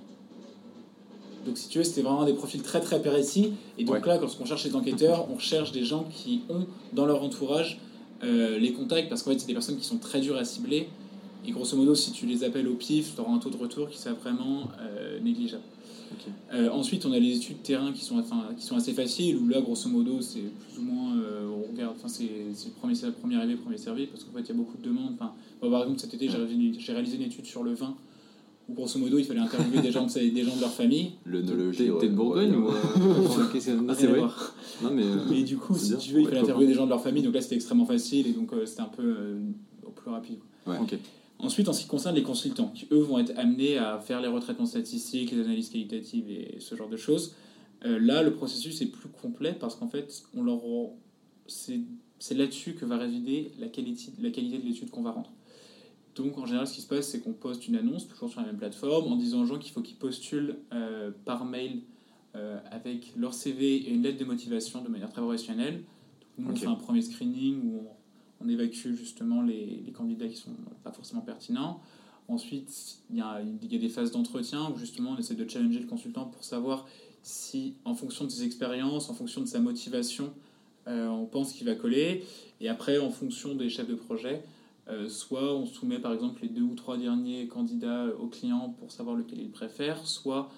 Donc, si tu veux, c'était vraiment des profils très très précis. Et donc là, lorsqu'on cherche les enquêteurs, on cherche des gens qui ont dans leur entourage euh, les contacts, parce qu'en fait, c'est des personnes qui sont très dures à cibler. Et grosso modo, si tu les appelles au pif, tu auras un taux de retour qui sera vraiment euh, négligeable. Euh, ensuite, on a les études terrain qui sont, enfin, qui sont assez faciles, où là, grosso modo, c'est plus ou moins, euh, on regarde, enfin, c'est le premier, premier arrivé, premier servi, parce qu'en fait, il y a beaucoup de demandes. Enfin, par exemple, cet été, j'ai réalisé une étude sur le vin, où grosso modo, il fallait interviewer des gens, de, des gens de leur famille. L'œnologie. T'es de Bourgogne ou euh, C'est vrai. Non, mais, mais du coup, si tu veux, il fallait interviewer des gens de leur famille, donc là, c'était extrêmement facile, et donc c'était un peu au plus rapide. Ouais. Ensuite, en ce qui concerne les consultants, qui eux vont être amenés à faire les retraitements statistiques, les analyses qualitatives et ce genre de choses, euh, là, le processus est plus complet parce qu'en fait, on leur c'est là-dessus que va résider la qualité, la qualité de l'étude qu'on va rendre. Donc, en général, ce qui se passe, c'est qu'on poste une annonce, toujours sur la même plateforme, en disant aux gens qu'il faut qu'ils postulent euh, par mail euh, avec leur CV et une lettre de motivation de manière très professionnelle. nous, on fait un premier screening où on on évacue justement les, candidats qui sont pas forcément pertinents. Ensuite, il y, a, des phases d'entretien où justement on essaie de challenger le consultant pour savoir si, en fonction de ses expériences, en fonction de sa motivation, euh, on pense qu'il va coller, et après, en fonction des chefs de projet, euh, soit on soumet par exemple les deux ou trois derniers candidats au client pour savoir lequel il préfère, soit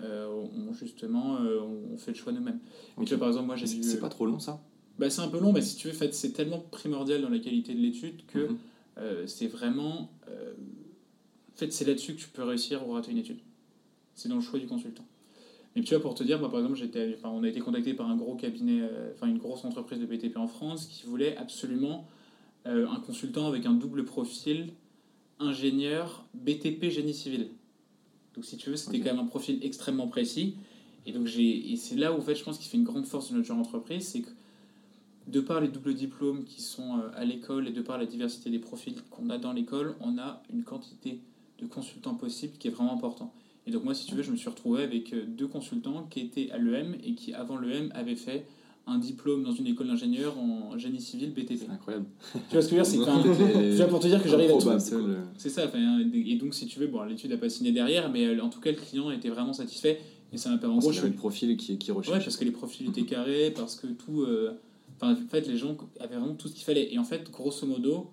on, justement on fait le choix nous-mêmes. Mais tu vois, par exemple, moi j'ai C'est pas trop long ça? Bah, C'est un peu long, mais si tu veux, fait, c'est tellement primordial dans la qualité de l'étude que mhm. c'est vraiment. en fait, c'est là-dessus que tu peux réussir ou rater une étude. C'est dans le choix du consultant. Et tu vois, pour te dire, moi par exemple, j'étais, enfin, on a été contacté par un gros cabinet, euh, enfin une grosse entreprise de BTP en France qui voulait absolument euh, un consultant avec un double profil ingénieur BTP génie civil. Donc si tu veux, c'était quand même un profil extrêmement précis. Et donc j'ai, c'est là où en fait, je pense qu'il fait une grande force de notre genre entreprise, c'est que de par les doubles diplômes qui sont euh, à l'école et de par la diversité des profils qu'on a dans l'école, on a une quantité de consultants possibles qui est vraiment important. Et donc moi, si tu veux, je me suis retrouvé avec euh, deux consultants qui étaient à l'EM et qui, avant l'EM, avaient fait un diplôme dans une école d'ingénieur en génie civil BTP. C'est incroyable. Tu vois ce que je veux dire? C'est pour te dire que j'arrive à tout. C'est ça. Et donc, si tu veux, bon, l'étude n'a pas signé derrière, mais euh, en tout cas, le client était vraiment satisfait. Et ça m'a permis. En gros, le profil qui, qui recherche. Ouais, parce que les profils étaient carrés, parce que tout. Euh, enfin, en fait, les gens avaient vraiment tout ce qu'il fallait. Et en fait, grosso modo,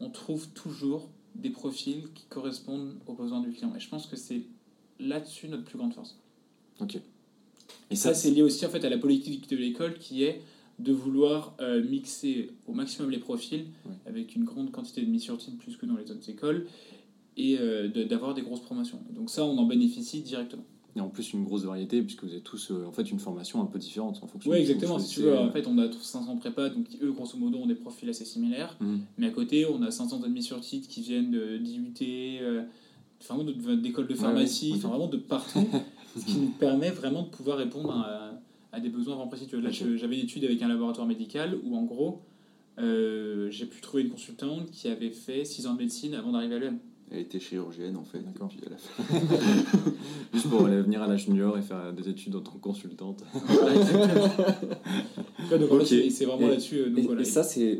on trouve toujours des profils qui correspondent aux besoins du client. Et je pense que c'est là-dessus notre plus grande force. Ok. Et ça, c'est lié aussi en fait à la politique de l'école qui est de vouloir euh, mixer au maximum les profils avec une grande quantité de mis sur titre plus que dans les autres écoles et euh, d'avoir des grosses promotions. donc ça, on en bénéficie directement. Et en plus, une grosse variété, puisque vous avez tous euh, en fait une formation un peu différente en fonction Oui, exactement. Si tu veux, en fait, on a 500 prépa, donc eux, grosso modo, ont des profils assez similaires. Mhm. Mais à côté, on a 500 admis sur titre qui viennent d'IUT, vraiment d'école de pharmacie, enfin vraiment de partout, ce qui nous permet vraiment de pouvoir répondre à, à des besoins vraiment précis. Là, j'avais une étude avec un laboratoire médical où, en gros, euh, j'ai pu trouver une consultante qui avait fait 6 ans de médecine avant d'arriver à l'EM. Elle était chirurgienne en fait. D'accord. Juste pour aller venir à la junior et faire des études en tant que consultante. C'est vraiment là-dessus. Euh, et, ça, c'est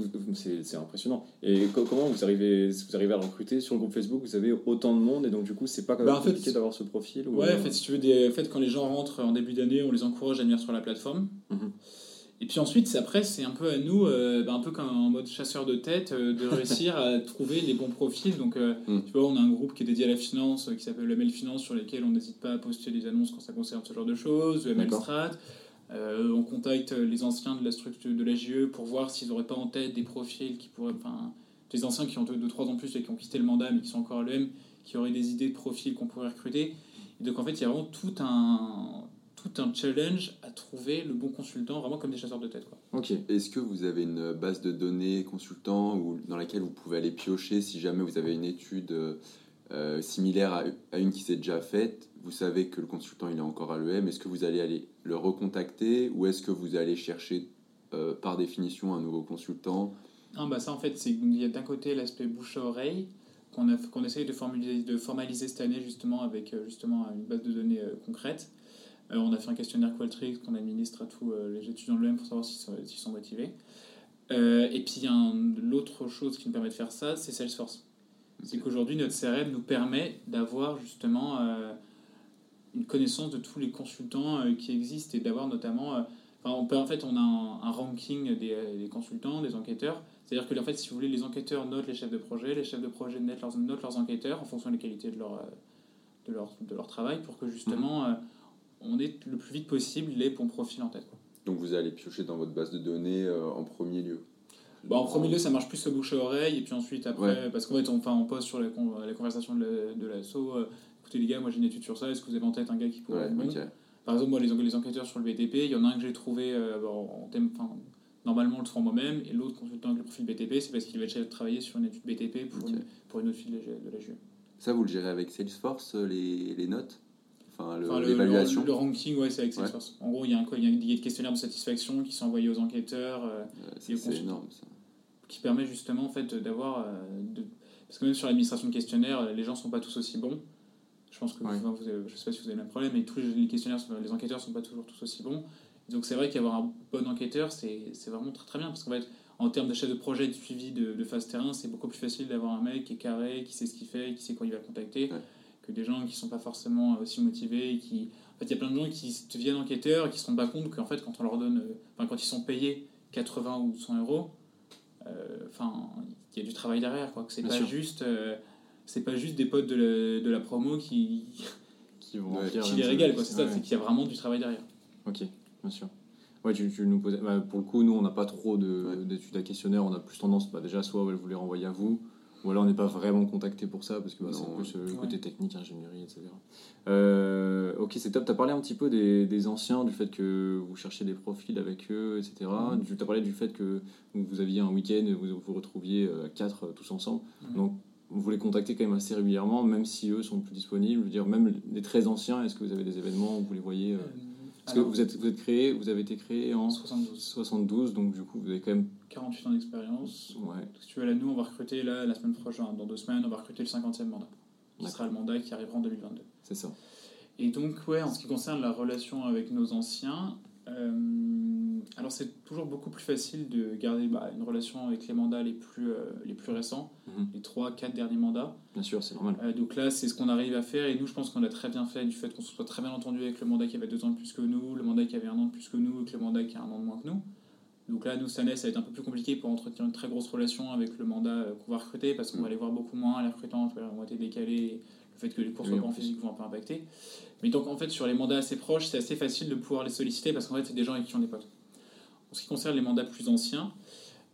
impressionnant. Et comment vous arrivez, vous arrivez à recruter sur le groupe Facebook? Vous avez autant de monde et donc du coup, c'est pas bah, compliqué d'avoir ce profil Ouais, en fait, si tu veux, des, en fait, quand les gens rentrent en début d'année, on les encourage à venir sur la plateforme. Mhm. Et puis ensuite, après, c'est un peu à nous, euh, bah, un peu comme en mode chasseur de tête, euh, de réussir à trouver les bons profils. Donc, euh, mm. tu vois, on a un groupe qui est dédié à la finance, qui s'appelle le Mail Finance, sur lesquels on n'hésite pas à poster des annonces quand ça concerne ce genre de choses, le ML Strat. on contacte les anciens de la structure de la GE pour voir s'ils n'auraient pas en tête des profils qui pourraient. Enfin, des anciens qui ont 2-3 ans plus et qui ont quitté le mandat mais qui sont encore à l'EM, qui auraient des idées de profils qu'on pourrait recruter. Et donc, en fait, il y a vraiment tout un tout un challenge à trouver le bon consultant, vraiment comme des chasseurs de tête. Quoi. Ok. Est-ce que vous avez une base de données consultant ou dans laquelle vous pouvez aller piocher si jamais vous avez une étude euh, similaire à, une qui s'est déjà faite? Vous savez que le consultant il est encore à l'EM. Est-ce que vous allez aller le recontacter ou est-ce que vous allez chercher euh, par définition un nouveau consultant? Ah bah ça en fait, c'est il y a d'un côté l'aspect bouche à oreille qu'on qu'on essaye de formaliser, de formaliser cette année justement avec euh, justement une base de données concrète. Euh, on a fait un questionnaire Qualtrics qu'on administre à tous euh, les étudiants de l'EM pour savoir s'ils sont, motivés. Euh, et puis, l'autre chose qui nous permet de faire ça, c'est Salesforce. C'est qu'aujourd'hui, notre CRM nous permet d'avoir justement une connaissance de tous les consultants qui existent et d'avoir notamment. on peut, en fait, on a un, ranking des, consultants, des enquêteurs. C'est-à-dire que, en fait, si vous voulez, les enquêteurs notent les chefs de projet, les chefs de projet notent leurs, notent leurs enquêteurs en fonction des qualités de leur, de leur, de leur travail pour que justement. Mhm on est le plus vite possible les bons profils en tête. Donc vous allez piocher dans votre base de données euh, en premier lieu. Bah, en premier lieu, ça marche plus au bouche à oreille, et puis ensuite, après, parce qu'en fait, on, enfin, on poste sur la, la conversation de l'assaut, euh, écoutez les gars, moi j'ai une étude sur ça, est-ce que vous avez en tête un gars qui pourrait... Par exemple, moi, les, les enquêteurs sur le BTP, il y en a un que j'ai trouvé euh, en thème, normalement, le fera moi-même, et l'autre consultant avec le profil BTP, c'est parce qu'il va travailler sur une étude BTP pour, une, pour une autre file de la GE. Ça, vous le gérez avec Salesforce, les, les notes? L'évaluation. Le, ranking, ouais, c'est avec Salesforce. En gros, il y, a un, il y a des questionnaires de satisfaction qui sont envoyés aux enquêteurs. Euh, c'est énorme, ça. Qui permet justement en fait, d'avoir. Euh, de... Parce que même sur l'administration de questionnaires, les gens ne sont pas tous aussi bons. Je pense que vous, je sais pas si vous avez le même problème, mais tous les questionnaires, les enquêteurs ne sont pas toujours tous aussi bons. donc c'est vrai qu'avoir un bon enquêteur, c'est vraiment très très bien. Parce qu'en fait, en termes de chef de projet de suivi de, de phase terrain, c'est beaucoup plus facile d'avoir un mec qui est carré, qui sait ce qu'il fait, qui sait quand il va contacter que des gens qui sont pas forcément aussi motivés et qui en fait il y a plein de gens qui deviennent enquêteurs et qui se rendent pas compte qu'en fait quand on leur donne euh, enfin quand ils sont payés 80 ou 100 euros, enfin, il y a du travail derrière, quoi. Que c'est Bien pas sûr. juste, c'est pas juste des potes de la, de la promo qui, Qui vont Ouais, qui les régalent, quoi. C'est ça, Ouais. c'est qu'il y a vraiment du travail derrière. Ok, bien sûr. Ouais, tu, tu nous posais. bah, pour le coup, nous, on n'a pas trop d'études à questionnaire. On a plus tendance, bah, déjà, soit ouais, vous les renvoyer à vous, ou alors on n'est pas vraiment contacté pour ça, parce que bah, c'est plus euh, le ouais. côté technique, ingénierie, etc. Euh, ok, c'est top. Tu as parlé un petit peu des, des anciens, du fait que vous cherchez des profils avec eux, etc. Mhm. Tu as parlé du fait que vous aviez un week-end, vous vous retrouviez à quatre euh, tous ensemble. Mhm. Donc, vous les contactez quand même assez régulièrement, même si eux sont plus disponibles. Je veux dire, même les très anciens, est-ce que vous avez des événements où vous les voyez euh, parce Alors, que vous êtes, vous êtes créé, vous avez été créé en 72. 72, donc du coup vous avez quand même. 48 ans d'expérience. Ouais, Si tu veux, là, nous, on va recruter, là, la semaine prochaine, dans deux semaines, on va recruter le 50e mandat. Qui D'accord. sera le mandat qui arrivera en 2022. c'est ça. Et donc, ouais, en ce qui concerne la relation avec nos anciens, euh, alors c'est toujours beaucoup plus facile de garder bah, une relation avec les mandats les plus, euh, les plus récents, Mhm. les 3-4 derniers mandats. Bien sûr, c'est normal. Euh, donc là, c'est ce qu'on arrive à faire. Et nous, je pense qu'on a très bien fait du fait qu'on se soit très bien entendu avec le mandat qui avait deux ans de plus que nous, le mandat qui avait un an de plus que nous, et que le mandat qui a un an de moins que nous. Donc là, nous, cette année, ça va être un peu plus compliqué pour entretenir une très grosse relation avec le mandat qu'on va recruter parce qu'on Mm. va les voir beaucoup moins. Les recrutements ont été décalés. Fait que les cours Oui, soient en pas en physique vont un peu impacter. Mais donc, en fait, sur les mandats assez proches, c'est assez facile de pouvoir les solliciter parce qu'en fait, c'est des gens avec qui on est potes. En ce qui concerne les mandats plus anciens,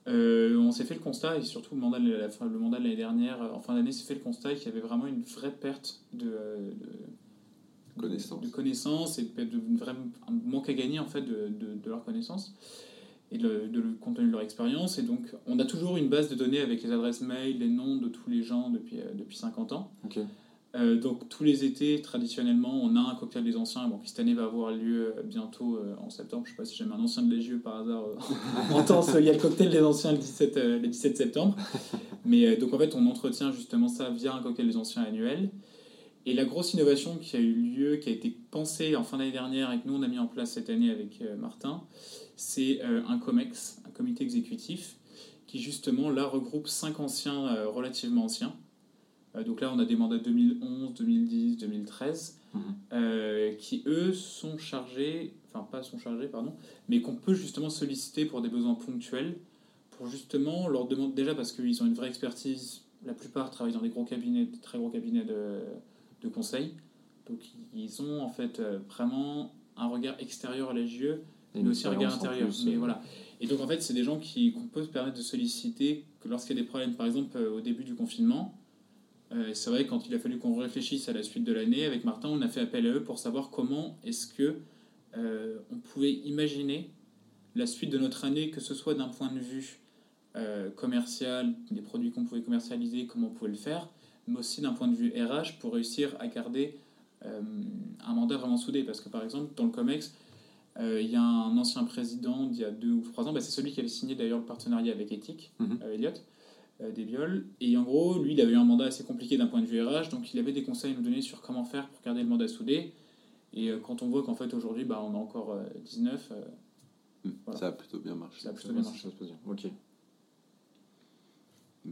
euh, on s'est fait le constat, et surtout le mandat de la, fin- le mandat de l'année dernière, euh, en fin d'année, s'est fait le constat qu'il y avait vraiment une vraie perte de, euh, de, Connaissance. de, de connaissances et de, vraie- un manque à gagner en fait de, leurs connaissances et de, de le compte tenu de leur expérience. Et donc, on a toujours une base de données avec les adresses mail, les noms de tous les gens depuis, euh, depuis 50 ans. Ok. Euh, donc tous les étés, traditionnellement, on a un cocktail des anciens, bon, qui cette année va avoir lieu euh, bientôt euh, en septembre. Je sais pas si jamais un ancien de l'EGE par hasard euh, il y a le cocktail des anciens le 17, euh, le 17 septembre. Mais donc en fait, on entretient justement ça via un cocktail des anciens annuel. Et la grosse innovation qui a eu lieu, qui a été pensée en fin d'année dernière et que nous on a mis en place cette année avec Martin, c'est un COMEX, un comité exécutif, qui justement là regroupe cinq anciens relativement anciens. Euh, donc là on a des mandats 2011, 2010, 2013, Mhm. euh, qui eux sont chargés, enfin pas sont chargés, pardon, mais qu'on peut justement solliciter pour des besoins ponctuels, pour justement leur demander, déjà parce qu'ils ont une vraie expertise, la plupart travaillent dans des gros cabinets, des très gros cabinets de, de conseil, donc ils ont en fait euh, vraiment un regard extérieur à Et mais aussi un regard intérieur. plus, Mais euh, voilà. Et donc en fait, c'est des gens qu'on peut se permettre de solliciter que lorsqu'il y a des problèmes, par exemple au début du confinement. Euh, c'est vrai, quand il a fallu qu'on réfléchisse à la suite de l'année, avec Martin, on a fait appel à eux pour savoir comment est-ce que euh, on pouvait imaginer la suite de notre année, que ce soit d'un point de vue euh, commercial, des produits qu'on pouvait commercialiser, comment on pouvait le faire, mais aussi d'un point de vue RH pour réussir à garder un mandat vraiment soudé. Parce que par exemple, dans le COMEX, il y a un ancien président d'il y a deux ou trois ans, bah, c'est celui qui avait signé d'ailleurs le partenariat avec Ethic, euh, Elliott, des viols. Et en gros, lui, il avait eu un mandat assez compliqué d'un point de vue RH, donc il avait des conseils à nous donner sur comment faire pour garder le mandat soudé. Et euh, quand on voit qu'en fait aujourd'hui, bah, on a encore euh, 19, euh, Hmm, Voilà. Ça a plutôt bien marché. ça a plutôt bien marché. ça se passe bien. Ok. Hmm.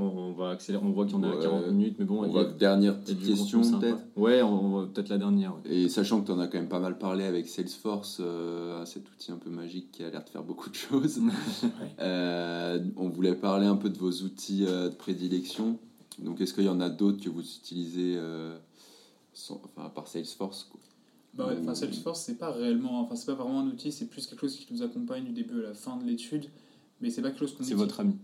On, on va accélérer, on voit qu'il y en a à Ouais. 40 minutes, mais bon, On a- va dernière petite question peut-être? Ouais, on, on va peut-être la dernière. ouais. Et sachant que tu en as quand même pas mal parlé avec Salesforce, euh, cet outil un peu magique qui a l'air de faire beaucoup de choses, euh, on voulait parler un peu de vos outils euh, de prédilection. Donc est-ce qu'il y en a d'autres que vous utilisez euh, sans- enfin, à part Salesforce quoi? Bah ouais, enfin, Salesforce, c'est pas réellement, enfin, c'est pas vraiment un outil, c'est plus quelque chose qui nous accompagne du début à la fin de l'étude, mais c'est pas quelque chose qu'on C'est votre ami.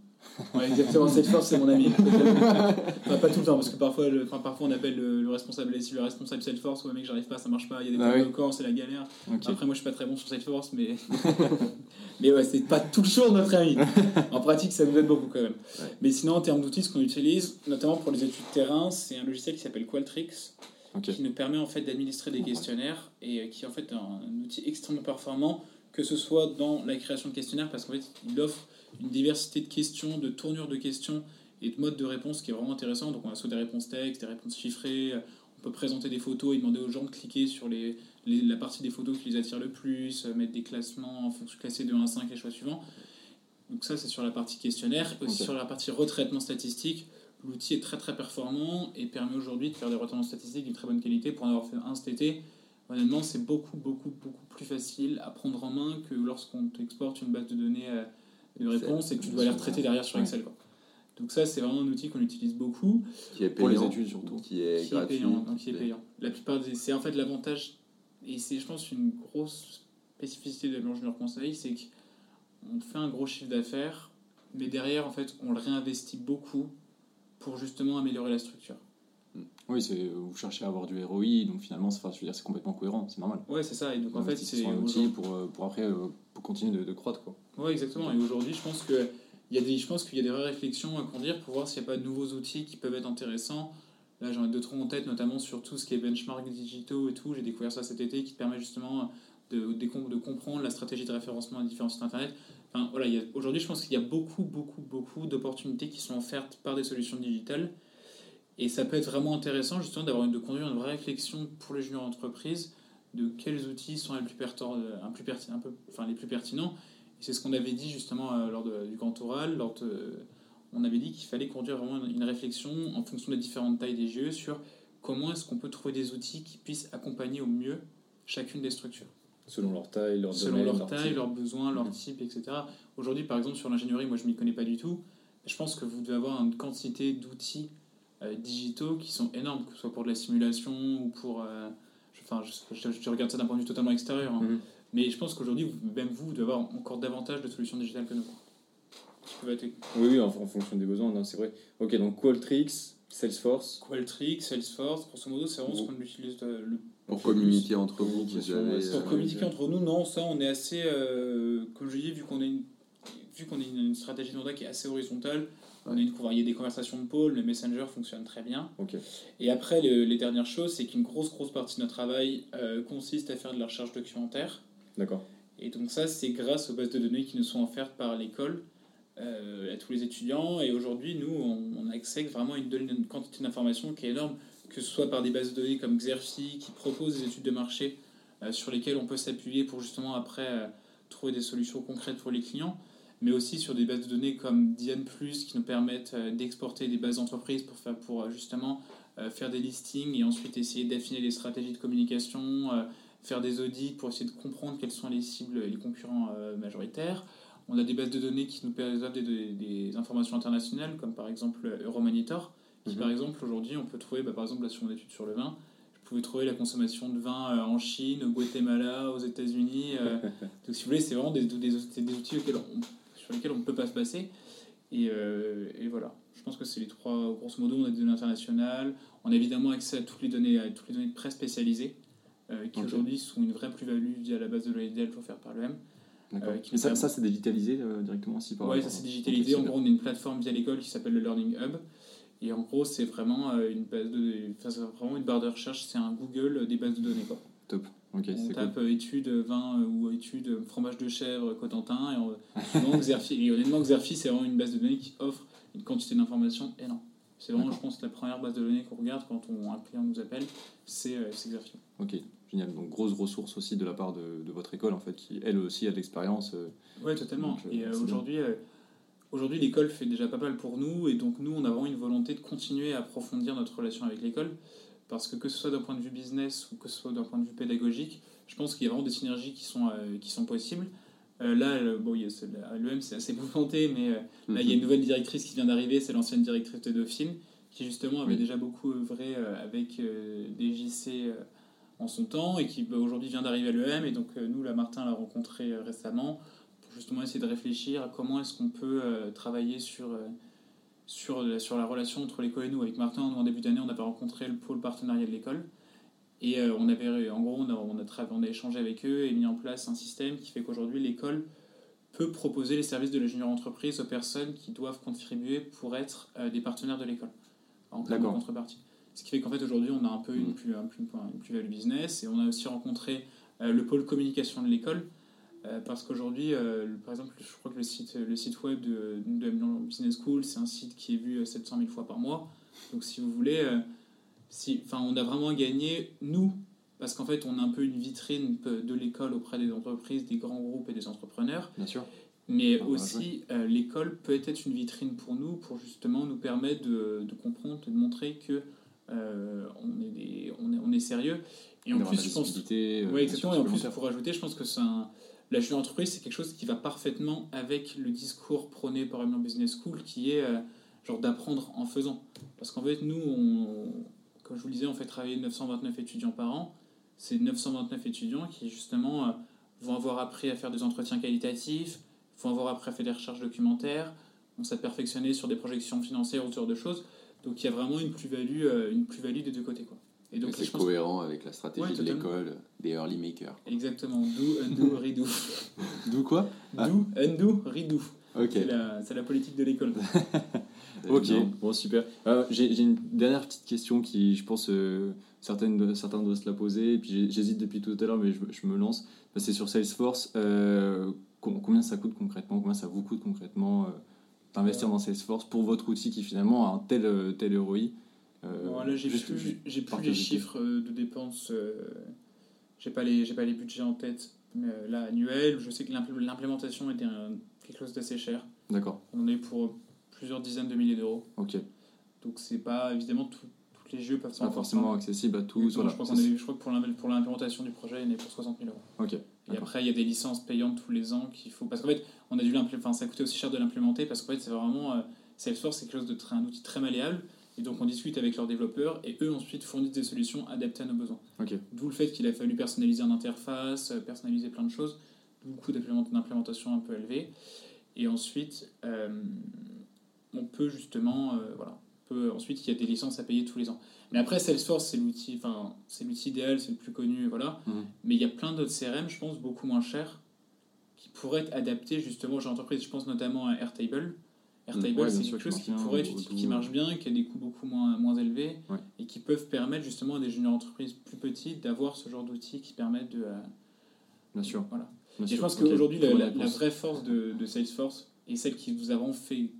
Ouais, exactement, Salesforce, c'est mon ami. enfin, pas tout le temps, parce que parfois, le- enfin, parfois on appelle le, le responsable le responsable Salesforce, ouais, mec, j'arrive pas, ça marche pas, il y a des Ah problèmes oui. de corps, c'est la galère. Après, moi, je suis pas très bon sur Salesforce, mais. mais ouais, c'est pas toujours notre ami. En pratique, ça nous aide beaucoup quand même. Ouais. Mais sinon, en termes d'outils, ce qu'on utilise, notamment pour les études de terrain, c'est un logiciel qui s'appelle Qualtrics, qui nous permet en fait d'administrer des questionnaires et euh, qui est en fait un, un outil extrêmement performant, que ce soit dans la création de questionnaires, parce qu'en fait, il offre une diversité de questions, de tournures de questions et de modes de réponse qui est vraiment intéressant. Donc, on a soit des réponses textes, des réponses chiffrées, on peut présenter des photos et demander aux gens de cliquer sur les, les- la partie des photos qui les attire le plus, euh, mettre des classements en fonction classer de 1 à 5 les choix suivants. Donc ça, c'est sur la partie questionnaire. Aussi sur la partie retraitement statistique, l'outil est très très performant et permet aujourd'hui de faire des retraitements statistiques d'une très bonne qualité. Pour en avoir fait un cet été, honnêtement, c'est beaucoup, beaucoup, beaucoup plus facile à prendre en main que lorsqu'on t'exporte une base de données euh, de réponses et que tu dois les retraiter derrière sur Excel. Quoi. Donc ça, c'est vraiment un outil qu'on utilise beaucoup. Qui est Pour les payant, études, surtout. Qui est qui gratuit. est payant. donc qui est payant. La plupart des... C'est en fait l'avantage, et c'est je pense une grosse spécificité de l'ingénieur conseil, c'est qu'on fait un gros chiffre d'affaires, mais derrière, en fait, on le réinvestit beaucoup pour justement améliorer la structure. Oui, c'est, vous cherchez à avoir du ROI, donc finalement, c'est, enfin, je veux dire, c'est complètement cohérent, c'est normal. Ouais, c'est ça. Et donc en fait, c'est un outil pour, euh, pour après euh, pour continuer de, de croître. Quoi. Ouais, exactement. Et aujourd'hui, je pense que il y a des, je pense qu'il y a des vraies réflexions à conduire pour voir s'il n'y a pas de nouveaux outils qui peuvent être intéressants. Là, j'en ai deux trois en tête, notamment sur tout ce qui est benchmark digitaux et tout. J'ai découvert ça cet été, qui te permet justement de, de, de comprendre la stratégie de référencement des différents sites internet. Enfin, voilà, il y a- aujourd'hui, je pense qu'il y a beaucoup, beaucoup, beaucoup d'opportunités qui sont offertes par des solutions digitales. Et ça peut être vraiment intéressant justement d'avoir une, de conduire une vraie réflexion pour les juniors entreprises de quels outils sont les plus, pertor- un plus perti- un peu, enfin, les plus pertinents. Et c'est ce qu'on avait dit justement euh, lors de- du grand oral. Lors de- on avait dit qu'il fallait conduire vraiment une, réflexion en fonction des différentes tailles des GE sur comment est-ce qu'on peut trouver des outils qui puissent accompagner au mieux chacune des structures Selon leur taille, leur selon domaine, leur taille, type. leurs besoins, leur Mhm. type, etc. Aujourd'hui, par exemple, sur l'ingénierie, moi je m'y connais pas du tout. Je pense que vous devez avoir une quantité d'outils euh, digitaux qui sont énormes, que ce soit pour de la simulation ou pour. euh, je- Enfin, je, je- je regarde ça d'un point de vue totalement extérieur. hein. Mhm. Mais je pense qu'aujourd'hui, même vous, vous devez avoir encore davantage de solutions digitales que nous. Oui, oui, en, en fonction des besoins, non, c'est vrai. Ok, donc Qualtrics, Salesforce. Qualtrics, Salesforce, grosso modo, c'est vraiment ce qu'on utilise euh, le Pour communiquer entre vous, vous Communication, avez. Pour euh, communiquer entre nous, non, ça on est assez, euh, comme je dis, vu qu'on a une, vu qu'on a une, une stratégie de mandat qui est assez horizontale, on a une, il y a des conversations de pôle, le Messenger fonctionne très bien. Et après, le- les dernières choses, c'est qu'une grosse, grosse partie de notre travail euh, consiste à faire de la recherche documentaire. D'accord. Et donc ça, c'est grâce aux bases de données qui nous sont offertes par l'école euh, à tous les étudiants. Et aujourd'hui, nous, on, on a accès vraiment à une, donne- une quantité d'informations qui est énorme, que ce soit par des bases de données comme Xerfi, qui proposent des études de marché euh, sur lesquelles on peut s'appuyer pour justement après trouver des solutions concrètes pour les clients, mais aussi sur des bases de données comme Diane+, qui nous permettent euh, d'exporter des bases d'entreprise pour, faire, pour euh, justement euh, faire des listings et ensuite essayer d'affiner les stratégies de communication, faire des audits pour essayer de comprendre quelles sont les cibles et les concurrents majoritaires. On a des bases de données qui nous permettent des, des, informations internationales, comme par exemple Euromonitor, qui Mhm. par exemple aujourd'hui on peut trouver, bah, par exemple là sur mon étude sur le vin, je pouvais trouver la consommation de vin en Chine, au Guatemala, aux États-Unis. donc si vous voulez, c'est vraiment des, des, des, des outils auxquels on- sur lesquels on ne peut pas se passer. Et, euh, et voilà, je pense que c'est les trois, grosso modo, on a des données internationales, on a évidemment accès à toutes les données, à toutes les données de presse spécialisées, euh, qui aujourd'hui sont une vraie plus-value via la base de données DELF offerte par. D'accord. Euh, Mais ça, ça c'est digitalisé euh, directement aussi par par- ça c'est digitalisé. En gros, on a une plateforme via l'école qui s'appelle le Learning Hub. Et en gros, c'est vraiment une base de, enfin, c'est vraiment une barre de recherche. C'est un Google des bases de données. Quoi. Top. On c'est cool. tape euh, études vin euh, ou études euh, fromage de chèvre Cotentin et, on, souvent, Xerfi, et honnêtement Xerfi c'est vraiment une base de données qui offre une quantité d'informations énorme. C'est vraiment je pense la première base de données qu'on regarde quand on, un client nous appelle, c'est euh, Xerfi. Ok, génial. Donc grosse ressource aussi de la part de, de votre école en fait, qui elle aussi a de l'expérience. euh, Ouais, totalement. Donc, et euh, aujourd'hui, aujourd'hui, l'école fait déjà pas mal pour nous, et donc nous, on a vraiment une volonté de continuer à approfondir notre relation avec l'école, parce que que ce soit d'un point de vue business ou que ce soit d'un point de vue pédagogique, je pense qu'il y a vraiment des synergies qui sont, euh, qui sont possibles. Euh, là, euh, bon, l'EM, c'est assez mouvementé, mais euh, là, il y a une nouvelle directrice qui vient d'arriver, c'est l'ancienne directrice de Dauphine, qui justement avait Oui. déjà beaucoup œuvré euh, avec des JC euh, en son temps, et qui bah, aujourd'hui vient d'arriver à l'EM, et donc nous, là, Martin l'a rencontré euh, récemment, pour justement essayer de réfléchir à comment est-ce qu'on peut travailler sur, sur, la- sur la relation entre l'école et nous. Avec Martin, nous, en début d'année, on avait rencontré le pôle partenariat de l'école. Et euh, on avait, en gros, on a, on, a tra- on a échangé avec eux et mis en place un système qui fait qu'aujourd'hui, l'école peut proposer les services de l'ingénieur entreprise aux personnes qui doivent contribuer pour être euh, des partenaires de l'école, en D'accord. contrepartie. Ce qui fait qu'en fait, aujourd'hui, on a un peu une Mm. plus- un plus- une plus-value business et on a aussi rencontré euh, le pôle communication de l'école. Euh, parce qu'aujourd'hui, euh, par exemple, je crois que le site, le site web de, de Milan Business School, c'est un site qui est vu euh, 700 000 fois par mois. Donc, si vous voulez, euh, si, on a vraiment gagné, nous, parce qu'en fait, on a un peu une vitrine de l'école auprès des entreprises, des grands groupes et des entrepreneurs. Bien sûr. Mais Ah, voilà, aussi, euh, l'école peut être une vitrine pour nous, pour justement nous permettre de, de comprendre et de montrer que euh, on, est des, on, est, on est sérieux. Et en plus, je pense. euh, Ouais, exactement. Et en plus, pour rajouter, je pense que c'est un- la junior entreprise, c'est quelque chose qui va parfaitement avec le discours prôné par Amiens Business School, qui est euh, genre d'apprendre en faisant. Parce qu'en fait, nous, comme je vous le disais, on fait travailler 929 étudiants par an. C'est 929 étudiants qui, justement, euh, vont avoir appris à faire des entretiens qualitatifs, vont avoir appris à faire des recherches documentaires, vont s'être perfectionnés sur des projections financières ou ce de choses. Donc, il y a vraiment une plus-value euh, des deux côtés. Quoi. Et donc, c'est cohérent avec la stratégie Ouais, de l'école des early makers. Exactement, do, undo, redo. D'où quoi? Ah. Do, undo, redo. Ok. C'est la, politique de l'école. Ok, bon super. Euh, J'ai une dernière petite question qui, je pense, euh, certaines, certains doivent se la poser. Et puis j'ai- j'hésite depuis tout à l'heure, mais je, je me lance. Bah, C'est sur Salesforce. Euh, com- combien ça coûte concrètement? Combien ça vous coûte concrètement euh, d'investir dans Salesforce pour votre outil qui finalement a un tel, tel ROI Euh, là, j'ai plus, j'ai les chiffres euh, de dépenses. euh, j'ai pas les, j'ai pas les budgets en tête. Mais là, annuel, je sais que l'impl- l'implémentation était un- quelque chose d'assez cher. D'accord, On est pour plusieurs dizaines de milliers d'euros. ok. Donc c'est pas évidemment tout, tous les jeux peuvent Pas forcément accessible à tous. Voilà. je, crois qu'on est- je crois que pour l'im- pour l'implémentation du projet, il est pour 60 000 euros. Ok, Et après, il y a des licences payantes tous les ans qu'il faut. Parce qu'en fait, on a dû l'implémenter. Enfin, ça coûtait aussi cher de l'implémenter parce qu'en fait, c'est vraiment. euh, Salesforce, c'est quelque chose de très, un outil très malléable. Et donc, on discute avec leurs développeurs et eux ensuite fournissent des solutions adaptées à nos besoins. D'où le fait qu'il a fallu personnaliser une interface, euh, personnaliser plein de choses. D'implément- d'implémentation un peu élevé. Et ensuite, euh, on peut justement. euh, voilà. on peut- ensuite, il y a des licences à payer tous les ans. Mais après, Salesforce, c'est l'outil, enfin, c'est l'outil idéal, c'est le plus connu, voilà. Mhm. Mais il y a plein d'autres CRM, je pense, beaucoup moins chers, qui pourraient être adaptés justement aux gens d'entreprise. Je pense notamment à Airtable. Airtable, ouais, c'est quelque chose qui pourrait ou- qui marche bien, qui a des coûts beaucoup moins, moins élevés, Ouais. et qui peuvent permettre justement à des juniors entreprises plus petites d'avoir ce genre d'outils qui permettent de. euh, Bien sûr. Voilà. Bien et sûr. je pense qu'aujourd'hui, la, vraie force de, de Salesforce, et celle qui nous a vraiment fait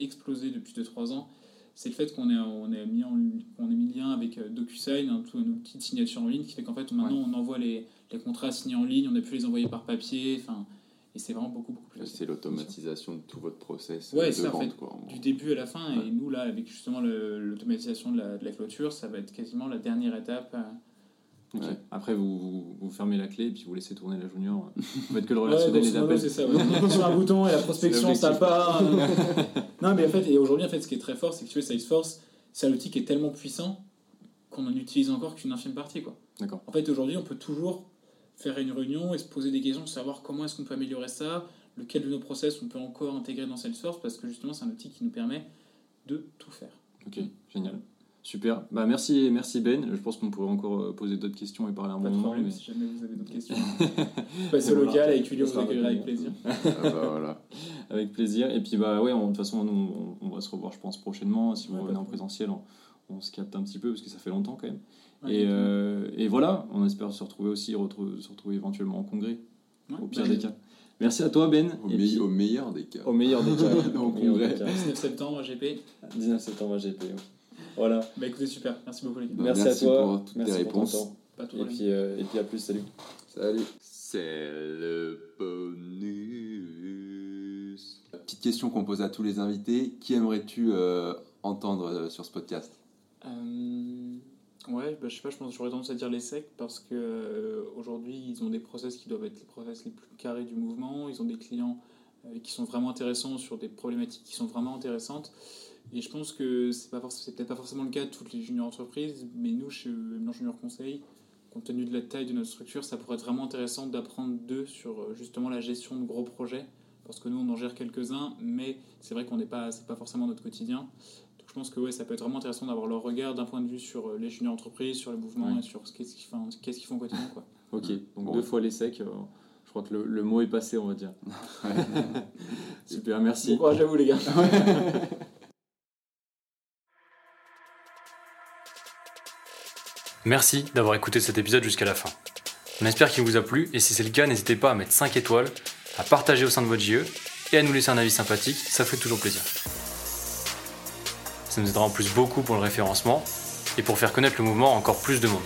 exploser depuis 2-3 ans, c'est le fait qu'on est, on est mis en on est mis lien avec euh, DocuSign, un, tout, un outil de signature en ligne qui fait qu'en fait maintenant on envoie les, les contrats signés en ligne, on a pu les envoyer par papier, enfin, et c'est vraiment beaucoup beaucoup plus facile. C'est l'automatisation de tout votre process Ouais, c'est de ça, en fait. Quoi. Du début à la fin, Ouais. et nous là, avec justement l'automatisation de la, de la clôture, ça va être quasiment la dernière étape. euh. Ouais. Après, vous, vous, vous fermez la clé et puis vous laissez tourner la junior. Vous faites que le Ouais, relationnel modo, l'appel. c'est ça. ouais. Sur un bouton et la prospection, ça part. non, mais en fait, et aujourd'hui, en fait, ce qui est très fort, c'est que tu vois, Salesforce, c'est un outil qui est tellement puissant qu'on en utilise encore qu'une infime partie, quoi. D'accord. En fait, aujourd'hui, on peut toujours faire une réunion et se poser des questions, savoir comment est-ce qu'on peut améliorer ça, lequel de nos process on peut encore intégrer dans Salesforce, parce que justement, c'est un outil qui nous permet de tout faire. Ok, génial. Super. Bah, merci, merci Ben. Je pense qu'on pourrait encore euh, poser d'autres questions et parler un Pas de moment. problème, mais- si jamais vous avez d'autres questions. Passez au Voilà. local, avec Julien, vous avec plaisir. Ah bah voilà. Avec plaisir. Et puis, bah ouais, de toute façon, nous, on, on va se revoir, je pense, prochainement. Si vous Ouais, revenez en présentiel, on, on se capte un petit peu parce que ça fait longtemps quand même. Ouais, et, exactement. euh, et voilà, on espère se retrouver aussi, retrouver, se retrouver éventuellement en congrès, Ouais, au pire bah, des cas. Merci à toi, Ben. Au, puis- meilleur des cas. au meilleur des cas. Au congrès. cas. 19 septembre, GP. 19 septembre à GP. Voilà. Bah écoutez, super. Merci beaucoup, les gars. Bah, merci, merci à toi. pour toutes tes merci ton réponses. temps. Pas de Et puis, euh, et puis à plus, salut. Salut. C'est le bonus. Petite question qu'on pose à tous les invités. Qui aimerais-tu euh, entendre euh, sur ce podcast? Ouais, bah, je sais pas, je pense que j'aurais tendance à dire les secs parce que euh, aujourd'hui ils ont des process qui doivent être les process les plus carrés du mouvement. Ils ont des clients euh, qui sont vraiment intéressants sur des problématiques qui sont vraiment intéressantes. Et je pense que c'est pas peut-être pas forcément le cas de toutes les junior entreprises, mais nous chez Eminent Junior Conseil, compte tenu de la taille de notre structure, ça pourrait être vraiment intéressant d'apprendre d'eux sur euh, justement la gestion de gros projets. Parce que nous, on en gère quelques-uns, mais c'est vrai qu'on n'est pas, pas forcément notre quotidien. Je pense que ouais, ça peut être vraiment intéressant d'avoir leur regard d'un point de vue sur euh, les junior entreprises, sur le mouvement Ouais. et sur ce qu'est-ce qu'ils font, qu'est-ce qu'ils font au quotidien. Quoi. Ok, donc Bon. deux fois les secs. euh, je crois que le, le mot est passé, on va dire. Super, merci. Bon courage à vous les gars. Merci d'avoir écouté cet épisode jusqu'à la fin. On espère qu'il vous a plu et si c'est le cas, n'hésitez pas à mettre 5 étoiles, à partager au sein de votre JE et à nous laisser un avis sympathique, ça fait toujours plaisir. Ça nous aidera en plus beaucoup pour le référencement et pour faire connaître le mouvement à encore plus de monde.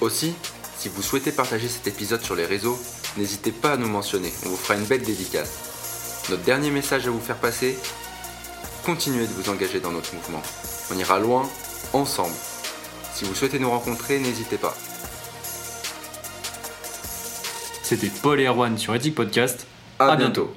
Aussi, si vous souhaitez partager cet épisode sur les réseaux, n'hésitez pas à nous mentionner, on vous fera une belle dédicace. Notre dernier message à vous faire passer, continuez de vous engager dans notre mouvement. On ira loin ensemble. Si vous souhaitez nous rencontrer, n'hésitez pas. C'était Paul et Erwan sur Ethic Podcast. À, À bientôt.